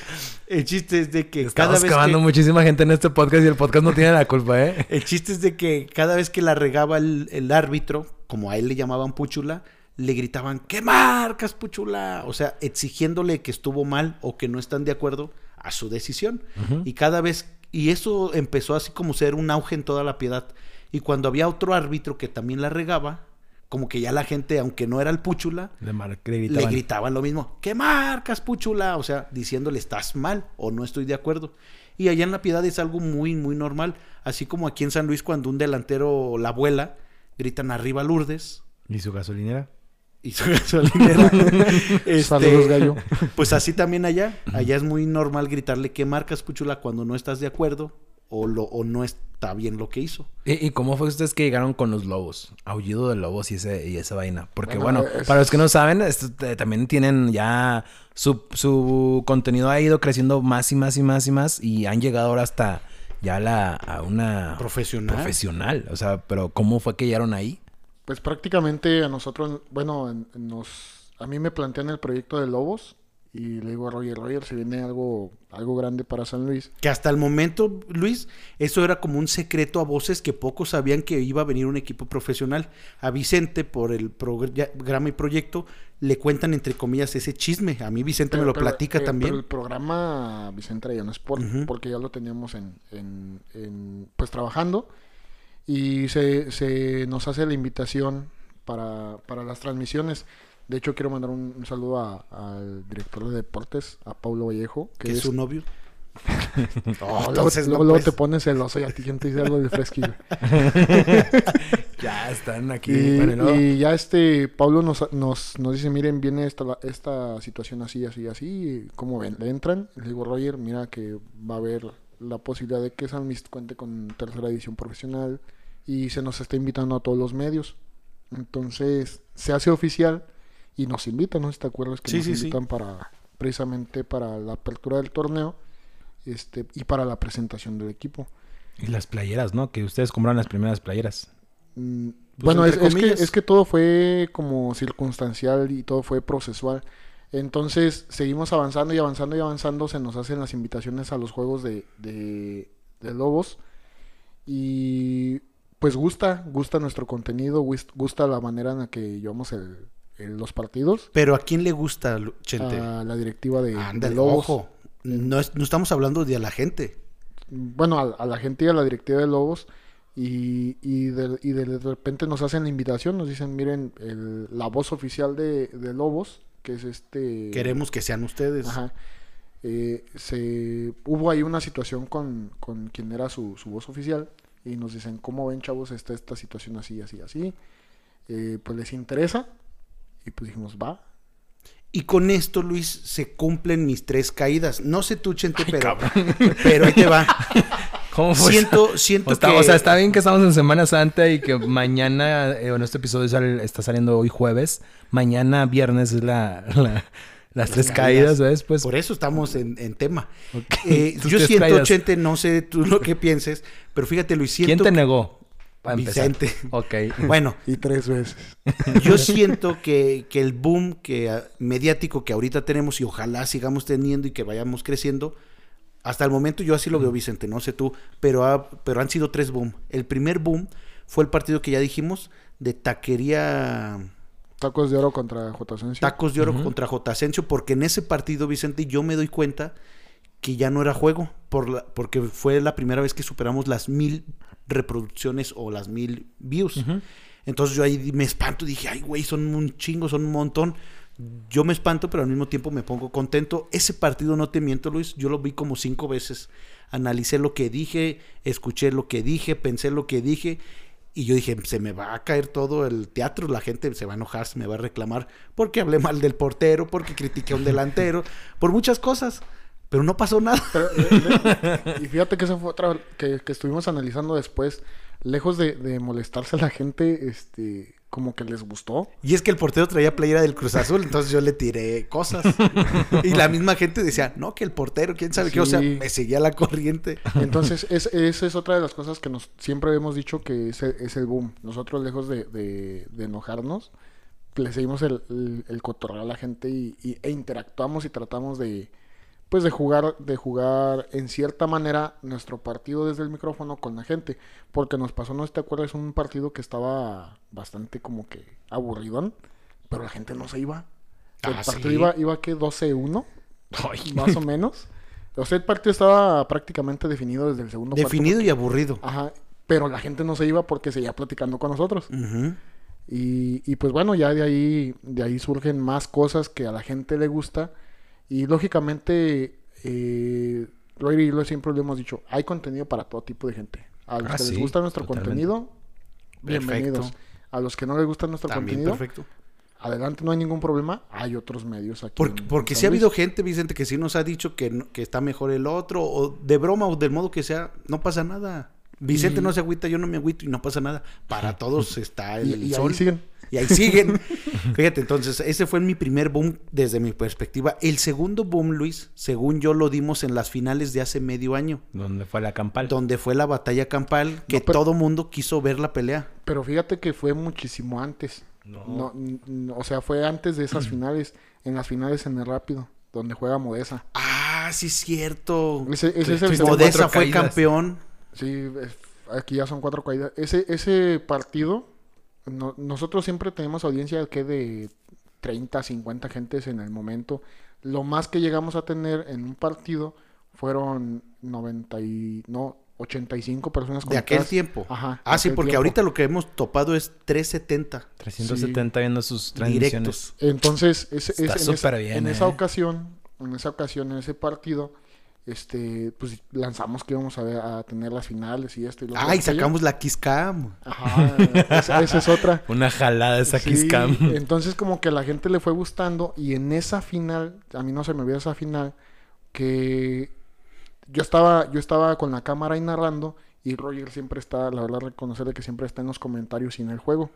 El chiste es de que cada Estamos vez cavando que, muchísima gente en este podcast y el podcast no tiene la culpa, ¿eh? el chiste es de que cada vez que la regaba el, el árbitro, como a él le llamaban Puchula, le gritaban, ¿qué marcas, Puchula? O sea, exigiéndole que estuvo mal o que no están de acuerdo a su decisión. Y cada vez, y eso empezó así como ser un auge en toda la piedad. Y cuando había otro árbitro que también la regaba, como que ya la gente, aunque no era el Puchula, Le, gritaban. gritaban lo mismo. ¿Qué marcas, Puchula? O sea, diciéndole, estás mal o no estoy de acuerdo. Y allá en La Piedad es algo muy, muy normal. Así como aquí en San Luis, cuando un delantero la vuela, gritan arriba Lourdes ¿Y su gasolinera? y su gasolinera. Este, Saludos, gallo. Pues así también allá. Allá es muy normal gritarle, ¿qué marcas, Puchula? Cuando no estás de acuerdo o, lo, o no está bien lo que hizo. ¿Y, y cómo fue ustedes que llegaron con los lobos? Aullido de lobos y, ese, y esa vaina. Porque Bueno, bueno, es- para los que no saben, esto, eh, también tienen ya... Su, su contenido ha ido creciendo más y más y más y más. Y han llegado ahora hasta ya la, a una... Profesional. Profesional. O sea, pero ¿cómo fue que llegaron ahí? Pues prácticamente a nosotros, bueno, en- en nos, a mí me plantean el proyecto de Lobos y le digo a Roger, Roger, se viene algo, algo grande para San Luis. Que hasta el momento, Luis, eso era como un secreto a voces que pocos sabían que iba a venir un equipo profesional. A Vicente, por el programa y proyecto, le cuentan entre comillas ese chisme. A mí Vicente me lo Pero- platica eh, también. Pero el programa Vicente Arellano Sport, porque ya lo teníamos en, en- en, pues trabajando y se, se nos hace la invitación para, para las transmisiones. De hecho, quiero mandar un, un saludo a- al director de deportes, a Paulo Vallejo, que que es es su novio. Oh, luego, entonces no, luego- luego pues. te pones celoso y a ti quien te dice algo del fresquillo. Ya están aquí. Y, Bueno, y luego- y ya este Pablo nos, nos, nos dice, miren, viene esta, esta situación así, así, así, ¿cómo ven? ¿Le entran? Le digo, Roger, mira que va a haber la posibilidad de que San Luis cuente con tercera edición profesional y se nos está invitando a todos los medios. Entonces, se hace oficial y nos invitan, ¿no? Si te acuerdas que Sí, nos sí, sí. invitan para, precisamente para la apertura del torneo este y para la presentación del equipo. Y las playeras, ¿no? Que ustedes compraron las primeras playeras. Mm, Pues, bueno, es, que, es que todo fue como circunstancial y todo fue procesual. Entonces seguimos avanzando y avanzando y avanzando. Se nos hacen las invitaciones a los juegos de, de, de Lobos. Y pues gusta, gusta nuestro contenido, gusta la manera en la que llevamos el, los partidos. Pero ¿a quién le gusta, Chente? A la directiva de, de Ándale, Lobos. ojo. No, es- no estamos hablando de a la gente. bueno, a, a la gente y a la directiva de Lobos y, y, de, y de repente nos hacen la invitación, nos dicen, miren, el- la voz oficial de, de Lobos, que es este... Queremos que sean ustedes. Ajá. Eh, se, hubo ahí una situación con, con quien era su, su voz oficial y nos dicen, ¿cómo ven chavos está esta situación así, así, así? Eh, pues les interesa y pues dijimos, va. Y con esto, Luis, se cumplen mis tres caídas. No sé tú, Chente, pero, pero ahí te va. ¿Cómo fue? Siento, siento O, está- que... o sea, está bien que estamos en Semana Santa y que mañana, eh, bueno, este episodio sale- está saliendo hoy jueves. Mañana viernes es la, la- las tres caídas, ¿ves? Pues Por eso estamos en, en tema. Eh, yo siento, caídas. Chente, no sé tú lo que pienses, pero fíjate, Luis, siento... ¿quién te que- negó? Para empezar. Vicente. Ok. Bueno, Y tres veces. yo siento que, que el boom que, ah, mediático que ahorita tenemos y ojalá sigamos teniendo y que vayamos creciendo, hasta el momento yo así lo veo, Vicente, no sé tú, pero, ha- pero han sido tres boom. El primer boom fue el partido que ya dijimos de taquería Tacos de oro contra J. Asensio. Tacos de Oro Ujú. contra J. Asensio, porque en ese partido, Vicente, yo me doy cuenta que ya no era juego, por la- porque fue la primera vez que superamos las mil reproducciones o las mil views. Entonces yo ahí me espanto, dije, ay, güey, son un chingo, son un montón. Yo me espanto, pero al mismo tiempo me pongo contento. Ese partido, no te miento, Luis, yo lo vi como cinco veces. Analicé lo que dije, escuché lo que dije, pensé lo que dije. Y yo dije, se me va a caer todo el teatro, la gente se va a enojar, se me va a reclamar porque hablé mal del portero, porque critiqué a un delantero, por muchas cosas. Pero no pasó nada. Pero, eh, eh, y fíjate que esa fue otra que, que estuvimos analizando después. Lejos de, de molestarse a la gente, este, como que les gustó. Y es que el portero traía playera del Cruz Azul, entonces yo le tiré cosas. y la misma gente decía, no, que el portero, quién sabe qué. O sea, me seguía la corriente. Entonces, es, esa es otra de las cosas que nos siempre hemos dicho que es el, es el boom. Nosotros, lejos de, de- de enojarnos, le seguimos el, el, el cotorreo a la gente y, y- e interactuamos y tratamos de pues de jugar, de jugar en cierta manera nuestro partido desde el micrófono con la gente. Porque nos pasó, no te acuerdas, un partido que estaba bastante como que aburridón, pero la gente no se iba. El Ah, partido ¿sí? iba, iba que 12-1, más o menos. O sea, el partido estaba prácticamente definido desde el segundo Definido y aburrido. Ajá, pero la gente no se iba porque seguía platicando con nosotros. Y, y pues bueno, ya de ahí, de ahí surgen más cosas que a la gente le gusta. Y lógicamente, eh, Roy y yo siempre lo hemos dicho, hay contenido para todo tipo de gente. A los Ah, que les gusta nuestro totalmente. contenido, bienvenidos. Perfecto. A los que no les gusta nuestro También contenido, perfecto. adelante, no hay ningún problema, hay otros medios aquí. Porque, en- porque en sí ha habido gente, Vicente, que sí nos ha dicho que, que está mejor el otro, o de broma o del modo que sea, no pasa nada. Vicente no se agüita, yo no me agüito y no pasa nada. Para todos está el, Y, el y ahí sol. siguen. Y ahí siguen. Fíjate, entonces, ese fue mi primer boom desde mi perspectiva. El segundo boom, Luis, según yo lo dimos en las finales de hace medio año, ¿Dónde fue la campal? donde fue la batalla campal, que No, pero- todo mundo quiso ver la pelea. Pero fíjate que fue muchísimo antes. No, n- n- o sea, fue antes de esas finales. En las finales en el rápido, donde juega Modesa. Ah, sí es cierto. Ese, ese es el Modesa fue caídas. campeón. Sí, es- aquí ya son cuatro caídas. Ese, ese partido, no- nosotros siempre tenemos audiencia que de 30, 50 gentes en el momento. Lo más que llegamos a tener en un partido fueron 90 y, no, 85 personas De aquel tiempo. Ajá. Ah, sí, porque tiempo. ahorita lo que hemos topado es 370 370 viendo sus transmisiones. directos. Entonces, ese- Está ese- en, esa, súper bien, en ¿eh? esa ocasión, en esa ocasión, en ese partido, este, pues lanzamos que íbamos a, ver- a tener las finales y esto y lo Ah, y aquello. sacamos la Kiss Cam. Ajá, esa, esa es otra. Una jalada esa Sí, Kiss Cam. entonces como que a la gente le fue gustando y en esa final, a mí no se me olvida esa final, que yo estaba, yo estaba con la cámara ahí narrando y Roger siempre está, la verdad reconocerle que siempre está en los comentarios y en el juego.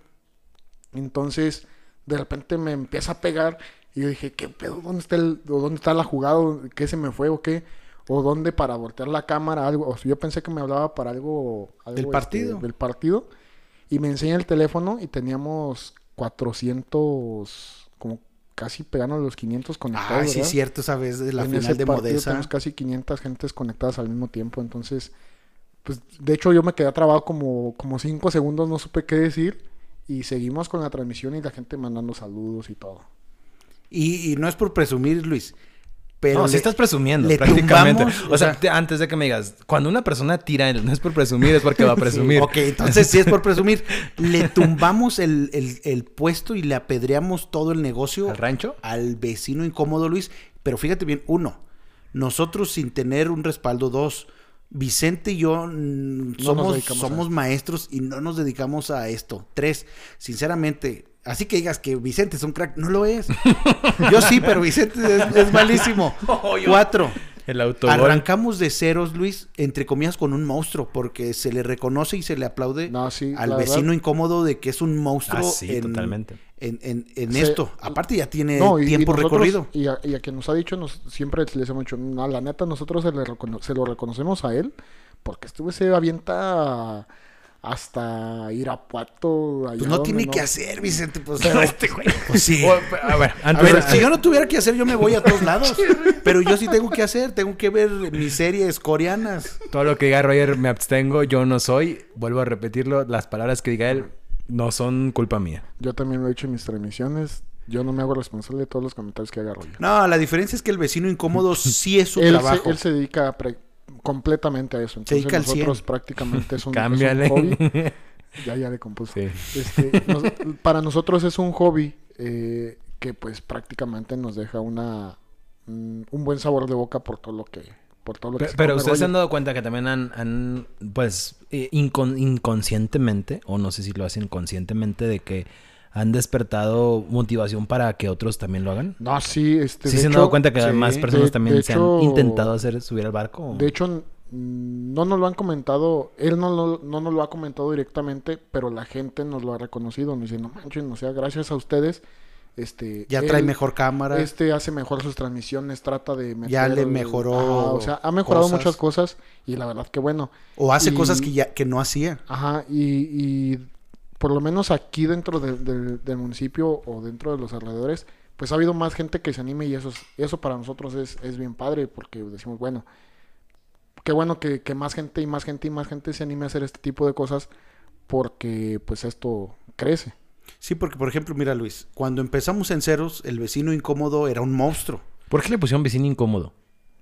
Entonces, de repente me empieza a pegar y yo dije, ¿qué pedo? ¿Dónde está el, o dónde está la jugada? ¿O ¿Qué se me fue o qué? ¿O dónde para voltear la cámara? Algo. O sea, yo pensé que me hablaba para algo, algo, Del este, partido. del partido. Y me enseña el teléfono y teníamos 400, como casi pegando los 500 conectados. Ah, sí, ¿verdad? cierto, esa vez de la En final de Modesa. Tenemos casi 500 gentes conectadas al mismo tiempo. Entonces, pues de hecho yo me quedé trabado como, como 5 segundos, no supe qué decir. Y seguimos con la transmisión y la gente mandando saludos y todo. Y, y no es por presumir, Luis. Pero no, si le- estás presumiendo, prácticamente. tumbamos, o o sea, sea- te- antes de que me digas, cuando una persona tira, no es por presumir, es porque va a presumir. Ok, entonces sí es por presumir. Le tumbamos el, el- el puesto y le apedreamos todo el negocio ¿Al rancho? al vecino incómodo, Luis. Pero fíjate bien, uno, nosotros sin tener un respaldo, dos, Vicente y yo mm, somos, somos maestros y no nos dedicamos a esto. Tres, sinceramente, así que digas que Vicente es un crack, no lo es. Yo sí, pero Vicente es, es malísimo. Cuatro. El autogol. Arrancamos de ceros, Luis, entre comillas, con un monstruo, porque se le reconoce y se le aplaude No, sí, al vecino verdad- incómodo de que es un monstruo Ah, sí, en, totalmente. en, en- en Se- esto. Aparte ya tiene No, y- y tiempo nosotros- recorrido. Y a, y a quien nos ha dicho, nos, siempre les hemos dicho, no, la neta, nosotros se, le recono- se lo reconocemos a él, porque estuve se avienta hasta Irapuato. allá Pues no tiene que hacer, Vicente. Pues, Pero este güey. pues sí. O, a ver, A antes ver, de- si yo no tuviera que hacer, yo me voy a todos lados. Pero yo sí tengo que hacer, tengo que ver mis series coreanas. todo lo que diga Roger me abstengo, yo no soy. Vuelvo a repetirlo, las palabras que diga él no son culpa mía. Yo también lo he dicho en mis transmisiones. Yo no me hago responsable de todos los comentarios que haga Roger. No, la diferencia es que el vecino incómodo sí es su él, trabajo. Se, él se dedica pre- completamente a eso. Entonces nosotros 100. prácticamente es un, es un Cámbiale. hobby. Ya, ya le compuso. Sí. Este, nos- para nosotros es un hobby eh, que pues prácticamente nos deja una mm, un buen sabor de boca por todo lo que por todo lo que Pero ustedes se han dado cuenta que también han, han, pues, eh, incon- inconscientemente, o no sé si lo hacen conscientemente, de que han despertado motivación para que otros también lo hagan. No, sí, este ¿Sí de se han dado cuenta que sí, más personas de- también de se hecho- han intentado hacer subir al barco? De hecho, no nos lo han comentado, él no, lo- no nos lo ha comentado directamente, pero la gente nos lo ha reconocido, nos dice, no manchen, o sea, gracias a ustedes, este... Ya trae él- mejor cámara. Este hace mejor sus transmisiones, trata de meter... Ya le mejoró Ajá, o sea, ha mejorado cosas. muchas cosas y la verdad que bueno. o hace y- cosas que ya que no hacía. Ajá, y, y por lo menos aquí dentro de- de- del municipio o dentro de los alrededores, pues ha habido más gente que se anime y eso, es- eso para nosotros es, es bien padre porque decimos, bueno, qué bueno que, que más gente y más gente y más gente se anime a hacer este tipo de cosas porque pues esto crece. Sí, porque por ejemplo, mira Luis, cuando empezamos en ceros, el vecino incómodo era un monstruo. ¿Por qué le pusieron vecino incómodo?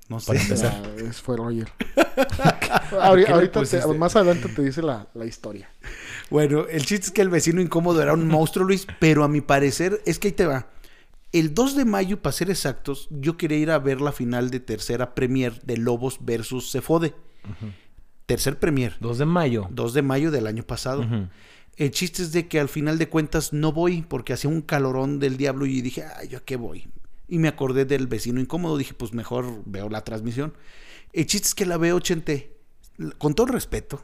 No sé. Para empezar. Ah, es fue Roger. Ahorita te- más adelante te dice la, la historia. Bueno, el chiste es que el vecino incómodo era un monstruo, Luis, pero a mi parecer, es que ahí te va. El 2 de mayo, para ser exactos, yo quería ir a ver la final de tercera Premier de Lobos versus Cefode. Tercer Premier, 2 de mayo. 2 de mayo del año pasado. El chiste es de que al final de cuentas no voy porque hacía un calorón del diablo y dije, ay, ¿yo a qué voy? Y me acordé del vecino incómodo, dije, pues mejor veo la transmisión. El chiste es que la veo, Chente, con todo respeto,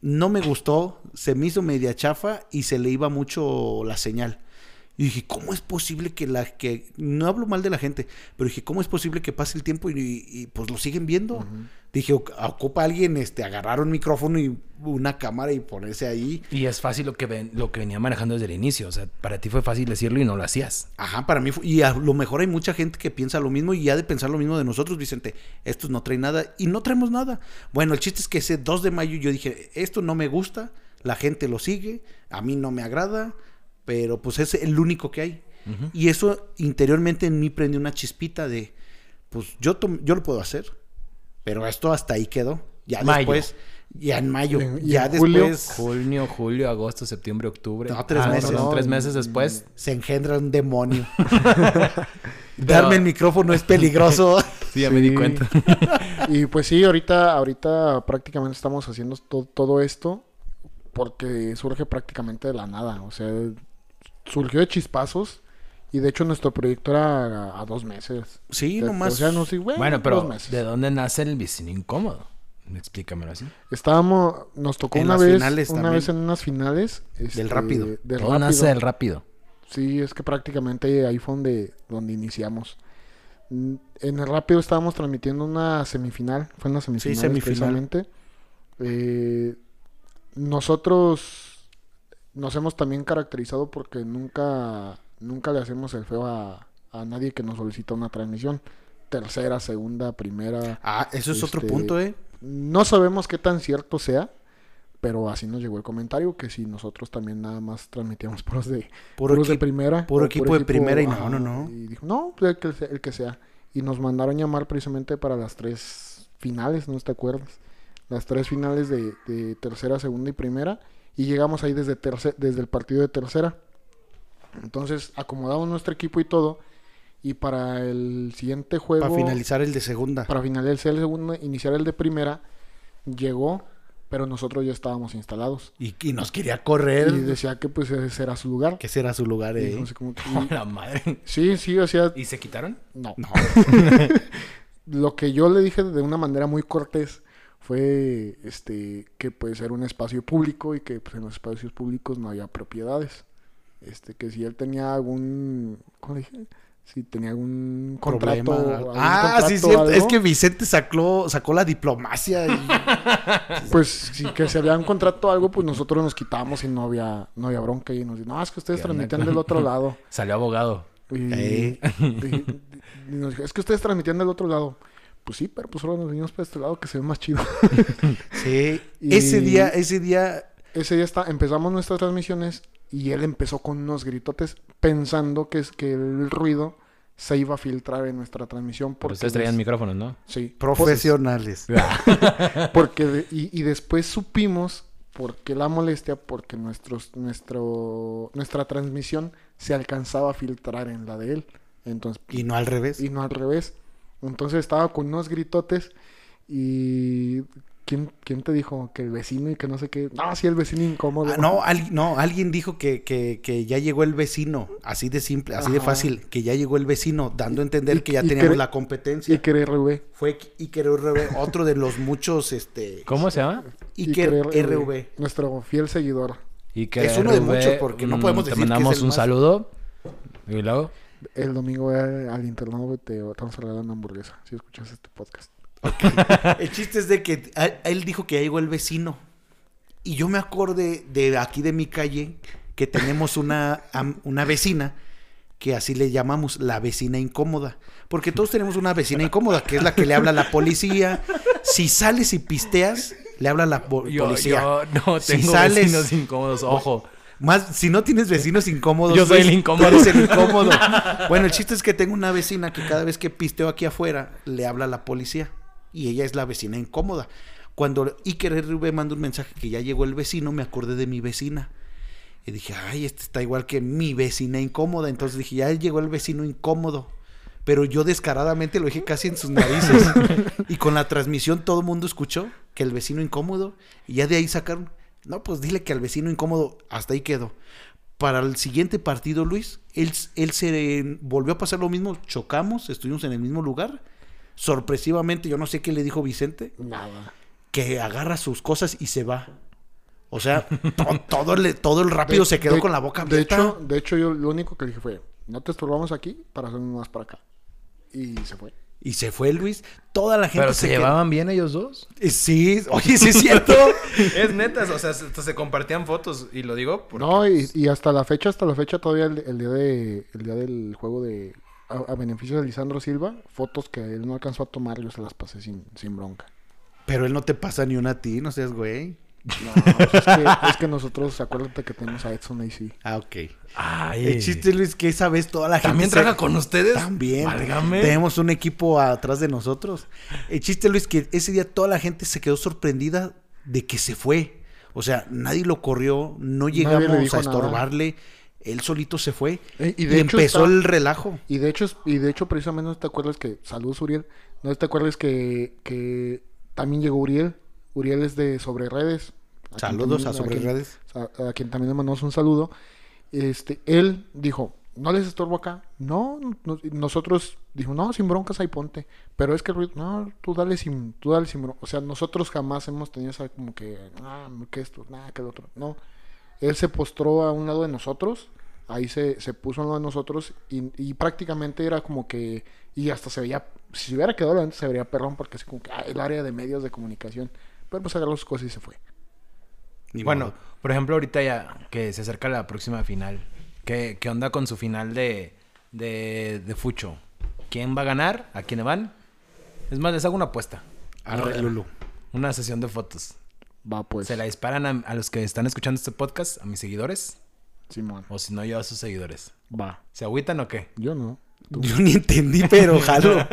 no me gustó, se me hizo media chafa y se le iba mucho la señal. Y dije, ¿cómo es posible que la que no hablo mal de la gente, pero dije, ¿cómo es posible que pase el tiempo y, pues lo siguen viendo? Dije, ocupa alguien este agarrar un micrófono y una cámara y ponerse ahí. Y es fácil lo que ven, lo que venía manejando desde el inicio, o sea, para ti fue fácil decirlo y no lo hacías. Ajá, para mí fue, y a lo mejor hay mucha gente que piensa lo mismo y ya de pensar lo mismo de nosotros, Vicente, estos no traen nada y no traemos nada. Bueno, el chiste es que ese 2 de mayo yo dije, esto no me gusta, la gente lo sigue, a mí no me agrada pero pues es el único que hay. Y eso interiormente en mí prende una chispita de, pues yo, yo lo puedo hacer, pero esto hasta ahí quedó. Ya después, ya en mayo, ya después... Junio, julio, agosto, septiembre, octubre. No, tres ah, meses. tres meses después. Se engendra un demonio. Darme el micrófono es peligroso. sí, ya me di cuenta. y pues sí, ahorita, ahorita prácticamente estamos haciendo todo esto porque surge prácticamente de la nada. O sea, surgió de chispazos. Y de hecho nuestro proyecto era a, dos meses. Sí, nomás. O sea, no sé, bueno, pero ¿de dónde nace el vecino incómodo? Explícamelo así. Estábamos, nos tocó una vez, una vez en unas finales. del este, rápido. Del Todo nace del rápido. Sí, es que prácticamente ahí fue donde, donde iniciamos. Mm, en el rápido estábamos transmitiendo una semifinal, fue una semifinal, sí, semifinal. Eh, nosotros nos hemos también caracterizado porque nunca, nunca le hacemos el feo a, nadie que nos solicita una transmisión. Tercera, segunda, primera. Ah, eso es otro este, punto, ¿eh? No sabemos qué tan cierto sea, pero así nos llegó el comentario que si nosotros también nada más transmitíamos puros de, puros de primera. Puro equipo, de primera y no, no, no. Y dijo, no, pues el que, el que sea. Y nos mandaron llamar precisamente para las tres finales, ¿no te acuerdas? Las tres finales de, de tercera, segunda y primera y llegamos ahí desde, desde el partido de tercera. Entonces acomodamos nuestro equipo y todo. Y para el siguiente juego. Para finalizar el de segunda. Para finalizar el segundo, iniciar el de primera. Llegó, pero nosotros ya estábamos instalados. Y, nos quería correr. Y decía que pues ese era su lugar. Que ese era su lugar, eh. la madre. Sí, sí, o sea. ¿Y se quitaron? No. no. Lo que yo le dije de una manera muy cortés fue este que puede ser un espacio público y que pues, en los espacios públicos no había propiedades. Este que si él tenía algún ¿cómo dije? Si tenía algún contrato, ah, sí, cierto. Es que Vicente sacó, sacó la diplomacia. Y... pues si que si había un contrato o algo, pues nosotros nos quitábamos y no había, no había bronca. Y nos dijo, no, es que ustedes transmitían del otro lado. Salió abogado. Y, nos dijo, es que ustedes transmitían del otro lado pues sí, pero pues solo nos venimos para este lado que se ve más chido. sí. Ese día, ese día. Ese día está, empezamos nuestras transmisiones y él empezó con unos gritotes pensando que, es, que el ruido se iba a filtrar en nuestra transmisión. Porque ustedes traían micrófonos, ¿no? Sí. Profesionales. porque y, después supimos por qué la molestia, porque nuestros, nuestro, nuestra transmisión se alcanzaba a filtrar en la de él. Entonces, y no al revés. Y no al revés. Entonces estaba con unos gritotes y ¿Quién, ¿Quién, te dijo? Que el vecino y que no sé qué. No, sí, el vecino incómodo. Ah, no, no, alguien dijo que, que, que, ya llegó el vecino. Así de simple, así de fácil. Que ya llegó el vecino, dando a entender que ya teníamos la competencia. Iker RV. Fue Iker RV, otro de los muchos. este ¿Cómo se llama? Iker, RV. Nuestro fiel seguidor. Iker es uno de muchos, porque no podemos decir. Te mandamos un saludo. Y luego. El domingo al internado te vamos a regalar una hamburguesa. Si escuchas este podcast. el chiste es de que él dijo que ya llegó el vecino. Y yo me acordé de aquí de mi calle que tenemos una, una vecina que así le llamamos la vecina incómoda. Porque todos tenemos una vecina incómoda, que es la que le habla a la policía. Si sales y pisteas, le habla a la policía. Yo no tengo vecinos incómodos, ojo. Más, si no tienes vecinos incómodos. Yo soy el incómodo. Eres el incómodo. bueno, el chiste es que tengo una vecina que cada vez que pisteo aquí afuera, le habla a la policía. Y ella es la vecina incómoda. Cuando Iker RV manda un mensaje que ya llegó el vecino, me acordé de mi vecina. Y dije, ay, este está igual que mi vecina incómoda. Entonces dije, ya llegó el vecino incómodo. Pero yo descaradamente lo dije casi en sus narices. y con la transmisión todo el mundo escuchó que el vecino incómodo. Y ya de ahí sacaron, No, pues dile que al vecino incómodo, hasta ahí quedó. Para el siguiente partido, Luis, él, él se volvió a pasar lo mismo, chocamos, estuvimos en el mismo lugar. Sorpresivamente, yo no sé qué le dijo Vicente, Nada. que agarra sus cosas y se va. O sea, to- todo, el, todo el rápido De- se quedó de- con la boca De abierta. hecho, de hecho, yo lo único que le dije fue, no te estorbamos aquí para hacernos más para acá. Y se fue. Y se fue Luis. Toda la gente Pero se llevaban bien ellos dos. Eh, Sí, oye, sí es cierto. es neta, o sea, hasta se compartían fotos. Y lo digo porque... No, y, y hasta la fecha, hasta la fecha todavía el, el día de el día del juego de a, a beneficio de Lisandro Silva, fotos que él no alcanzó a tomar, yo se las pasé sin, sin bronca. Pero él no te pasa ni una a ti, no seas güey. No, pues es, que, es que nosotros, acuérdate que tenemos a Edson AC. Ah, ok. Ay, El chiste, Luis, que esa vez toda la gente. ¿También se- trabaja con ustedes? También. Válgame. Tenemos un equipo atrás de nosotros. El chiste, Luis, que ese día toda la gente se quedó sorprendida de que se fue. O sea, nadie lo corrió, no llegamos a nada. estorbarle. Él solito se fue. Eh, y Y, de hecho empezó está- el relajo. Y de hecho, y de hecho precisamente no te acuerdas que, saludos Uriel, no te acuerdas que, que también llegó Uriel. Uriel es de Sobre Redes. A Saludos también- a Sobre quien- Redes. a, a quien también le mandamos un saludo. Este, él dijo, ¿no les estorbo acá? No, no- nosotros, dijo, no, sin broncas ahí ponte. Pero es que el ruido, no, tú dale sin, tú dale sin broncas. O sea, nosotros jamás hemos tenido esa como que, ah, que esto, nada, que el otro. No. Él se postró a un lado de nosotros, ahí se, se puso a un lado de nosotros y, y prácticamente era como que, y hasta se veía, si se hubiera quedado adelante se vería perrón porque así como que, ah, el área de medios de comunicación. Pero pues agarró sus cosas y se fue. Ni Bueno, modo. por ejemplo, ahorita ya que se acerca la próxima final, ¿qué, qué onda con su final de, de, de Fucho? ¿Quién va a ganar? ¿A quién le van? Es más, les hago una apuesta. Arre, Lulu. Una sesión de fotos. Va pues, ¿Se la disparan a, a los que están escuchando este podcast? ¿A mis seguidores? Simón. O si no, yo a sus seguidores. Va. ¿Se agüitan o qué? Yo no. Yo ni entendí, pero jalo.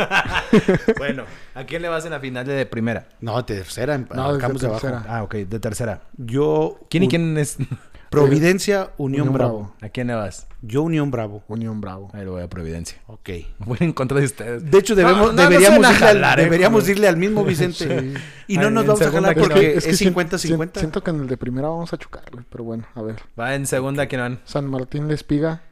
bueno, ¿a quién le vas en la final de primera? No, tercera. No, arrancamos de abajo. tercera. Ah, ok, de tercera. Yo. ¿Quién y quién es? Providencia, Unión, Unión Bravo. Bravo. ¿A quién le vas? Yo, Unión Bravo. Unión Bravo. Ahí lo voy a Providencia. Ok. Voy en contra de ustedes. De hecho, debemos, No, no, no deberíamos, al, jalar, eh, deberíamos como- irle al mismo Vicente. Sí. Y no Ay, nos vamos a jalar porque que- es que sien- 50-50. sien- Siento que en el de primera vamos a chocar, güey, pero bueno, a ver. Va en segunda, ¿quién van? San Martín Le Espiga.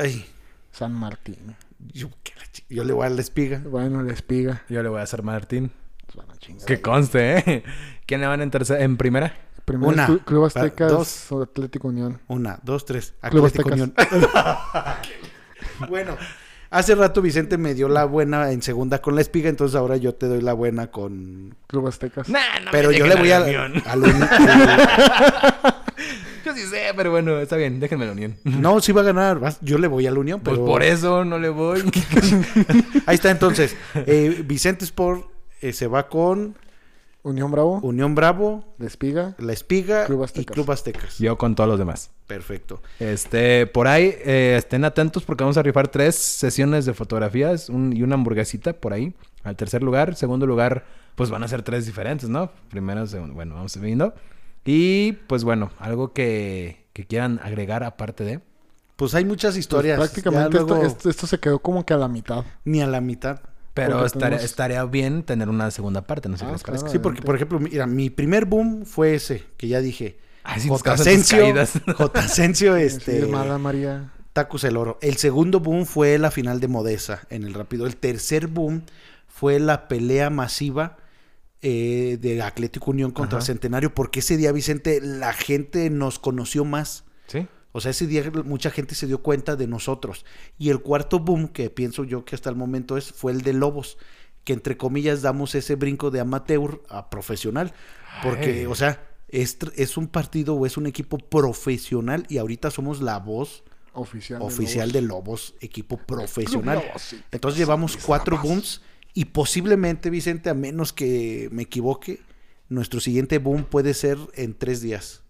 Ay, San Martín. yo, qué la chi- yo le voy a la espiga. Bueno, Le Espiga. Yo le voy a hacer Martín. Pues. Que conste, ¿eh? ¿Quién le van en tercera, en primera? Primero Una, Clu- Club va, Aztecas, dos. Atlético Unión. Una, dos, tres. Club Atlético. Unión. bueno, hace rato Vicente me dio la buena en segunda con la espiga, entonces ahora yo te doy la buena con... Club Aztecas. Nah, no Pero yo le voy a... la Unión. a la- Yo sí sé, pero bueno, está bien, déjenme la unión. no, sí va a ganar. Yo le voy a la Unión, Pues pero... por eso no le voy. Ahí está entonces. Eh, Vicente Sport eh, se va con Unión Bravo. Unión Bravo, Le Espiga. La Espiga Club y Aztecas. Club Aztecas. Yo con todos los demás. Perfecto. Este, por ahí, eh, estén atentos porque vamos a rifar tres sesiones de fotografías un- y una hamburguesita por ahí. Al tercer lugar, segundo lugar, pues van a ser tres diferentes, ¿no? Primero, segundo, bueno, vamos viendo. Y pues bueno, algo que, que quieran agregar aparte de. Pues hay muchas Pues, historias. prácticamente esto, luego esto, esto se quedó como que a la mitad. Ni a la mitad. Pero estaría, tenemos- estaría bien tener una segunda parte, no sé Ah, qué les parece. claro. Sí, porque, por ejemplo, mira, mi primer boom fue ese, que ya dije. Ay, sí, J. descansa tus Asensio, caídas. J. Asensio, Sí, este, Mala María. Tacos el Oro. El segundo boom fue la final de Modesa en el Rápido. El tercer boom fue la pelea masiva eh, de Atlético Unión contra Ajá. Centenario, porque ese día, Vicente, la gente nos conoció más. Sí. O sea, ese día mucha gente se dio cuenta de nosotros. Y el cuarto boom, que pienso yo que hasta el momento es, fue el de Lobos, que entre comillas damos ese brinco de amateur a profesional. Porque, Ay. o sea, es, es un partido o es un equipo profesional y ahorita somos la voz Oficial. de oficial Lobos. de Lobos, equipo profesional. Club Lobos, sí. Entonces llevamos cuatro booms y posiblemente, Vicente, a menos que me equivoque, nuestro siguiente boom puede ser en tres días,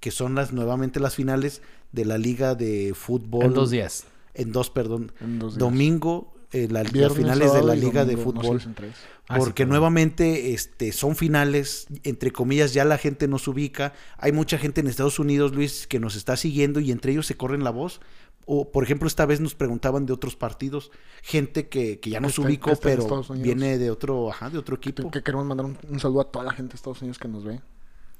que son las nuevamente las finales de la liga de fútbol. En dos días. En dos, perdón. En dos días. Domingo, eh, la- las finales de la liga de domingo, fútbol. Ah, Porque nuevamente este, son finales, entre comillas, ya la gente nos ubica. Hay mucha gente en Estados Unidos, Luis, que nos está siguiendo y entre ellos se corren la voz. O, por ejemplo, esta vez nos preguntaban de otros partidos, gente que, que ya nos está- ubicó, pero viene de otro, ajá, de otro Que, equipo. que queremos mandar un, un saludo a toda la gente de Estados Unidos que nos ve.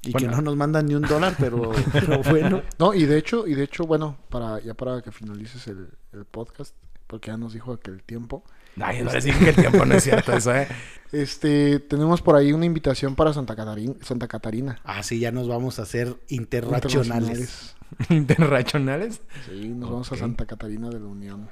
Y Bueno. que no nos mandan ni un dólar, pero, pero bueno. No, y de hecho, y de hecho, bueno, para ya para que finalices el, el podcast, porque ya nos dijo que el tiempo. Ay, no les dije que el tiempo no es cierto eso, ¿eh? Este, tenemos por ahí una invitación para Santa Catarina. Santa Catarina. Ah, sí, ya nos vamos a hacer internacionales. Internacionales. Sí, nos vamos a. Santa Catarina de la Unión.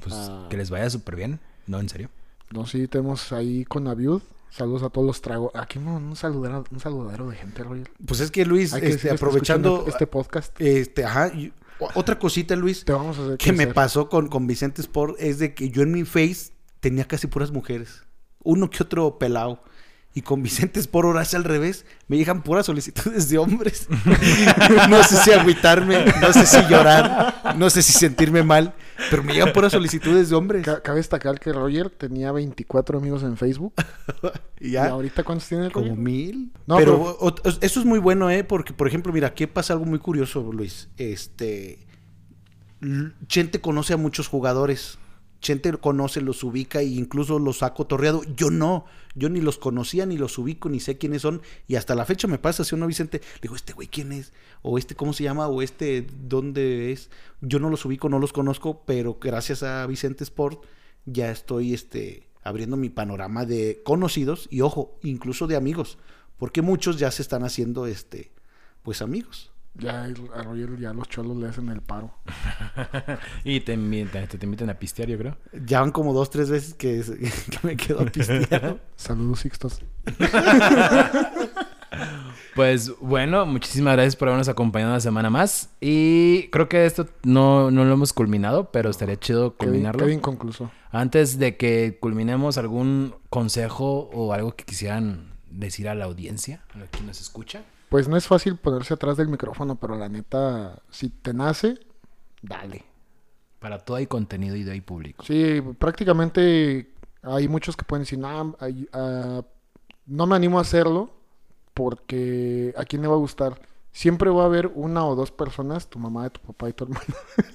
Pues Ah. que les vaya súper bien. No, en serio. No, sí, tenemos ahí con Aviud. Saludos a todos los tragos. Aquí un, un saludero, un saludero de gente, Roger. Pues es que Luis, Hay que este, aprovechando este podcast. este, ajá, otra cosita, Luis, Te vamos a hacer que me pasó con, con Vicente Sport es de que yo en mi face tenía casi puras mujeres. Uno que otro pelado. Y con Vicente Sport ahora es al revés. Me llegan puras solicitudes de hombres. no sé si agüitarme, no sé si llorar, no sé si sentirme mal. Pero me llegan puras solicitudes de hombres. Ca- Cabe destacar que Roger tenía 24 amigos en Facebook. Y ¿Y ya, ahorita cuántos tiene el como Roger? mil. No, pero pero- o- o- eso es muy bueno, ¿eh? Porque, por ejemplo, mira, aquí pasa algo muy curioso, Luis. Este. Chente conoce a muchos jugadores. Chente conoce, los ubica e incluso los ha cotorreado. Yo no. Yo ni los conocía, ni los ubico, ni sé quiénes son. Y hasta la fecha me pasa, si uno Vicente, le digo, ¿este güey quién es? O este, ¿cómo se llama? O este, ¿dónde es? Yo no los ubico, no los conozco, pero gracias a Vicente Sport ya estoy este, abriendo mi panorama de conocidos y, ojo, incluso de amigos. Porque muchos ya se están haciendo, este, pues amigos. Ya el- a Roger ya los cholos le hacen el paro. Y te invitan, te, te invitan a pistear, yo creo. Ya van como dos, tres veces que, que me quedo pisteado. Saludos, Sixtos. Pues bueno, muchísimas gracias por habernos acompañado una semana más. Y creo que esto no, no lo hemos culminado, pero estaría chido culminarlo. quedó inconcluso. Antes de que culminemos, algún consejo o algo que quisieran decir a la audiencia, a quien nos escucha. Pues no es fácil ponerse atrás del micrófono, pero la neta, si te nace, dale. Para todo hay contenido y hay público. Sí, prácticamente hay muchos que pueden decir, "Nah, ah, no me animo a hacerlo porque a quién le va a gustar. Siempre va a haber una o dos personas, tu mamá, tu papá y tu hermano.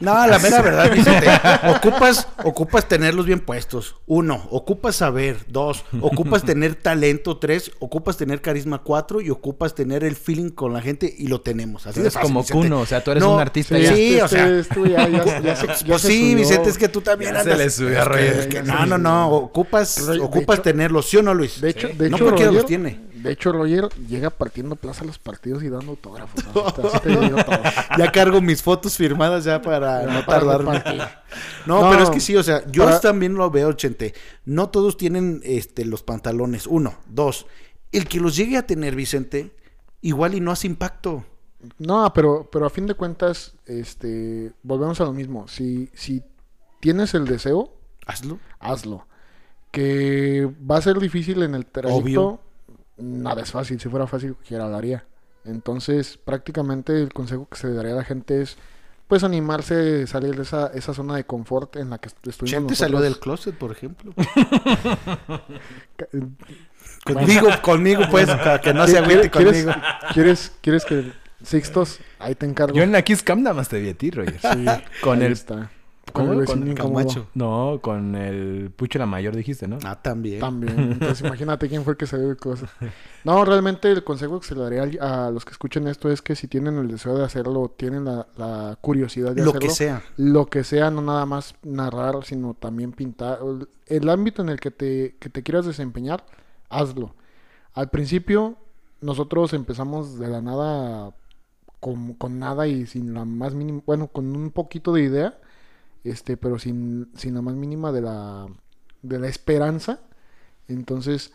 No, la mera verdad, Vicente. Ocupas, ocupas tenerlos bien puestos. Uno, ocupas saber. Dos, ocupas tener talento. Tres, ocupas tener carisma. Cuatro, y ocupas tener el feeling con la gente y lo tenemos. Así fácil, como Vicente. Kuno, o sea, tú eres No, un artista sí, ya. Sí, o sea. este- tú ya, ya- ya se- ya Pues se sí, subió. Vicente, es que tú también Ya se andas- le subió a es que- Roger. es que Ya no, no, no. Ocupas, De- de ocupas hecho- tenerlos, ¿sí o no, Luis? De hecho, de no hecho, cualquiera Roger, los tiene. De hecho, Roger llega partiendo plaza a los partidos y dando autógrafos. ¿no? Te-. Ya cargo mis fotos firmadas ya para no para tardarme. No, No, pero es que sí, o sea, yo para- también lo veo, Chente. No todos tienen este, los pantalones. Uno, dos. El que los llegue a tener, Vicente, igual y no hace impacto. No, pero, pero a fin de cuentas, este, volvemos a lo mismo. Si, si tienes el deseo, Hazlo. hazlo. Que va a ser difícil en el trayecto. Obvio. Nada es fácil. Si fuera fácil, cualquiera lo haría. Entonces, prácticamente el consejo que se le daría a la gente es, pues, animarse, salir de esa, esa zona de confort en la que est- estuvimos Chente salió del closet, por ejemplo. Ca- Conmigo, conmigo, pues, para que no se ¿Quieres- agüite ¿Quieres, conmigo. ¿quieres, quieres que Sixtos, ahí te encargo. Yo en la Kiss Cam nada más te vi a ti, Roger. Sí, Con ahí el- está. ¿Cómo? Con. Camacho. No, con el Pucho la Mayor dijiste, ¿no? Ah, también. También. Entonces imagínate quién fue el que se de cosas. No, realmente el consejo que se le daría a los que escuchen esto es que si tienen el deseo de hacerlo, tienen la, la curiosidad de Lo hacerlo. que sea. Lo que sea, no nada más narrar, sino también pintar. El- El ámbito en el que te, que te quieras desempeñar, hazlo. Al principio, nosotros empezamos de la nada con, con nada y sin la más mínima, bueno, con un poquito de idea, este, pero sin, sin la más mínima de la, de la esperanza. Entonces,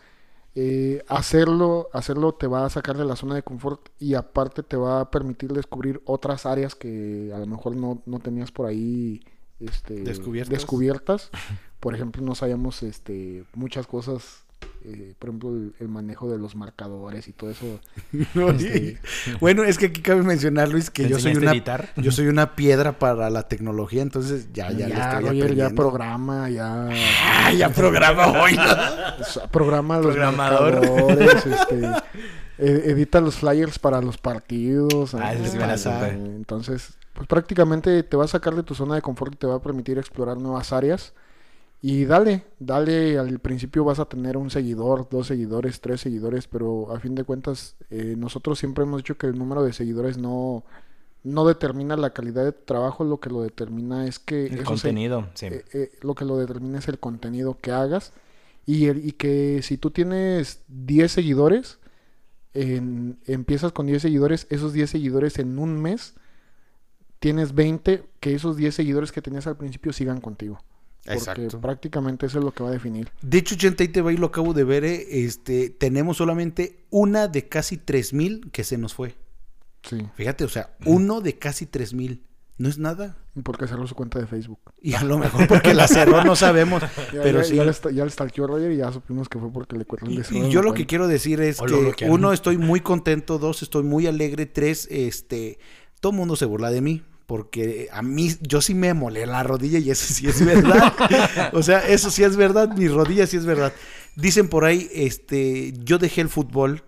eh, hacerlo, hacerlo te va a sacar de la zona de confort y aparte te va a permitir descubrir otras áreas que a lo mejor no, no tenías por ahí este, Descubiertas. descubiertas. Por ejemplo, no sabíamos este, muchas cosas, eh, por ejemplo, el, el manejo de los marcadores y todo eso. No, Este- Bueno, es que aquí cabe mencionar, Luis, que ¿Te yo soy una yo soy una piedra para la tecnología, entonces ya ya, le ya, estoy Roger, ya programa, ya... Ah, ya programa hoy. Programa los Programador. marcadores, este, e- edita los flyers para los partidos. Ah, ¿no? ese sí me la supe. Entonces, pues prácticamente te va a sacar de tu zona de confort y te va a permitir explorar nuevas áreas. Y dale, dale, al principio vas a tener un seguidor, dos seguidores, tres seguidores, pero a fin de cuentas eh, nosotros siempre hemos dicho que el número de seguidores no, no determina la calidad de trabajo, lo que lo determina es que... El se- contenido, sí. eh, eh, lo que lo determina es el contenido que hagas y, el- y que si tú tienes 10 seguidores, en- empiezas con 10 seguidores, esos 10 seguidores en un mes tienes 20, que esos 10 seguidores que tenías al principio sigan contigo. Porque Exacto. prácticamente eso es lo que va a definir. De hecho, 80 y te va y lo acabo de ver, eh, este, tenemos solamente una de casi 3000 que se nos fue. Sí. Fíjate, o sea, uno de casi 3000. No es nada. Porque cerró su cuenta de Facebook. Y a lo mejor porque la cerró, no sabemos. Ya, pero ya, sí. ya, le, esta- ya le stalkeó a Roger y ya supimos que fue porque le cuerda el Y, deseo y yo lo que quiero decir es O lo que bloquearon. uno, estoy muy contento, dos, estoy muy alegre, tres, este, todo el mundo se burla de mí. Porque a mí, yo sí me molé la rodilla y eso sí es verdad. o sea, eso sí es verdad, mi rodilla sí es verdad. Dicen por ahí, este, yo dejé el fútbol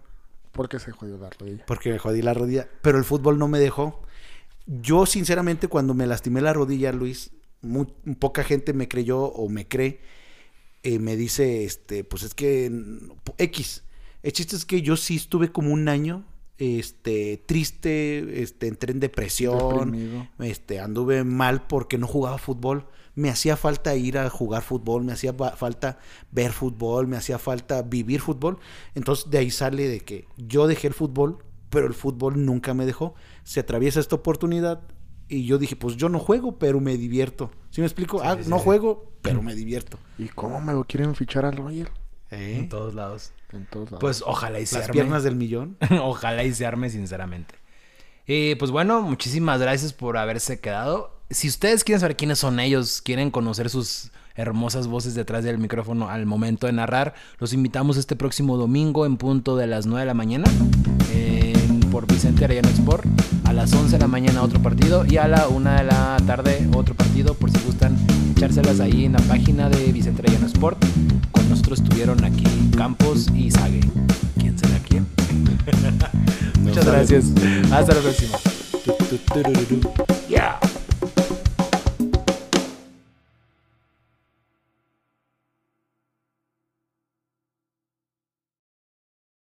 Porque se jodió la rodilla. porque me jodí la rodilla, pero el fútbol no me dejó. Yo, sinceramente, cuando me lastimé la rodilla, Luis, muy, poca gente me creyó o me cree. eh, me dice, este, pues es que X. El chiste es que yo sí estuve como un año, este, triste, este, entré en depresión, Deprimido. este, anduve mal porque no jugaba fútbol. Me hacía falta ir a jugar fútbol, me hacía fa- falta ver fútbol, me hacía falta vivir fútbol. Entonces de ahí sale de que yo dejé el fútbol, pero el fútbol nunca me dejó. Se atraviesa esta oportunidad y yo dije, pues yo no juego, pero me divierto. ¿Sí me explico? ah, sí, no sí. juego, pero me divierto. ¿Y cómo me lo quieren fichar al Roger? ¿Eh? En todos lados. En todos lados. Pues ojalá y se Las arme. piernas del millón. Ojalá y se arme, sinceramente. Y pues bueno, muchísimas gracias por haberse quedado. Si ustedes quieren saber quiénes son ellos, quieren conocer sus hermosas voces detrás del micrófono al momento de narrar, los invitamos este próximo domingo en punto de las 9 de la mañana en- por Vicente Arellano Sport. A las 11 de la mañana otro partido y a la 1 de la tarde otro partido por si gustan echárselas ahí en la página de Vicente Arellano Sport. Con nosotros estuvieron aquí Campos y Sague. ¿Quién será quién? Muchas gracias. Hasta la próxima. Yeah.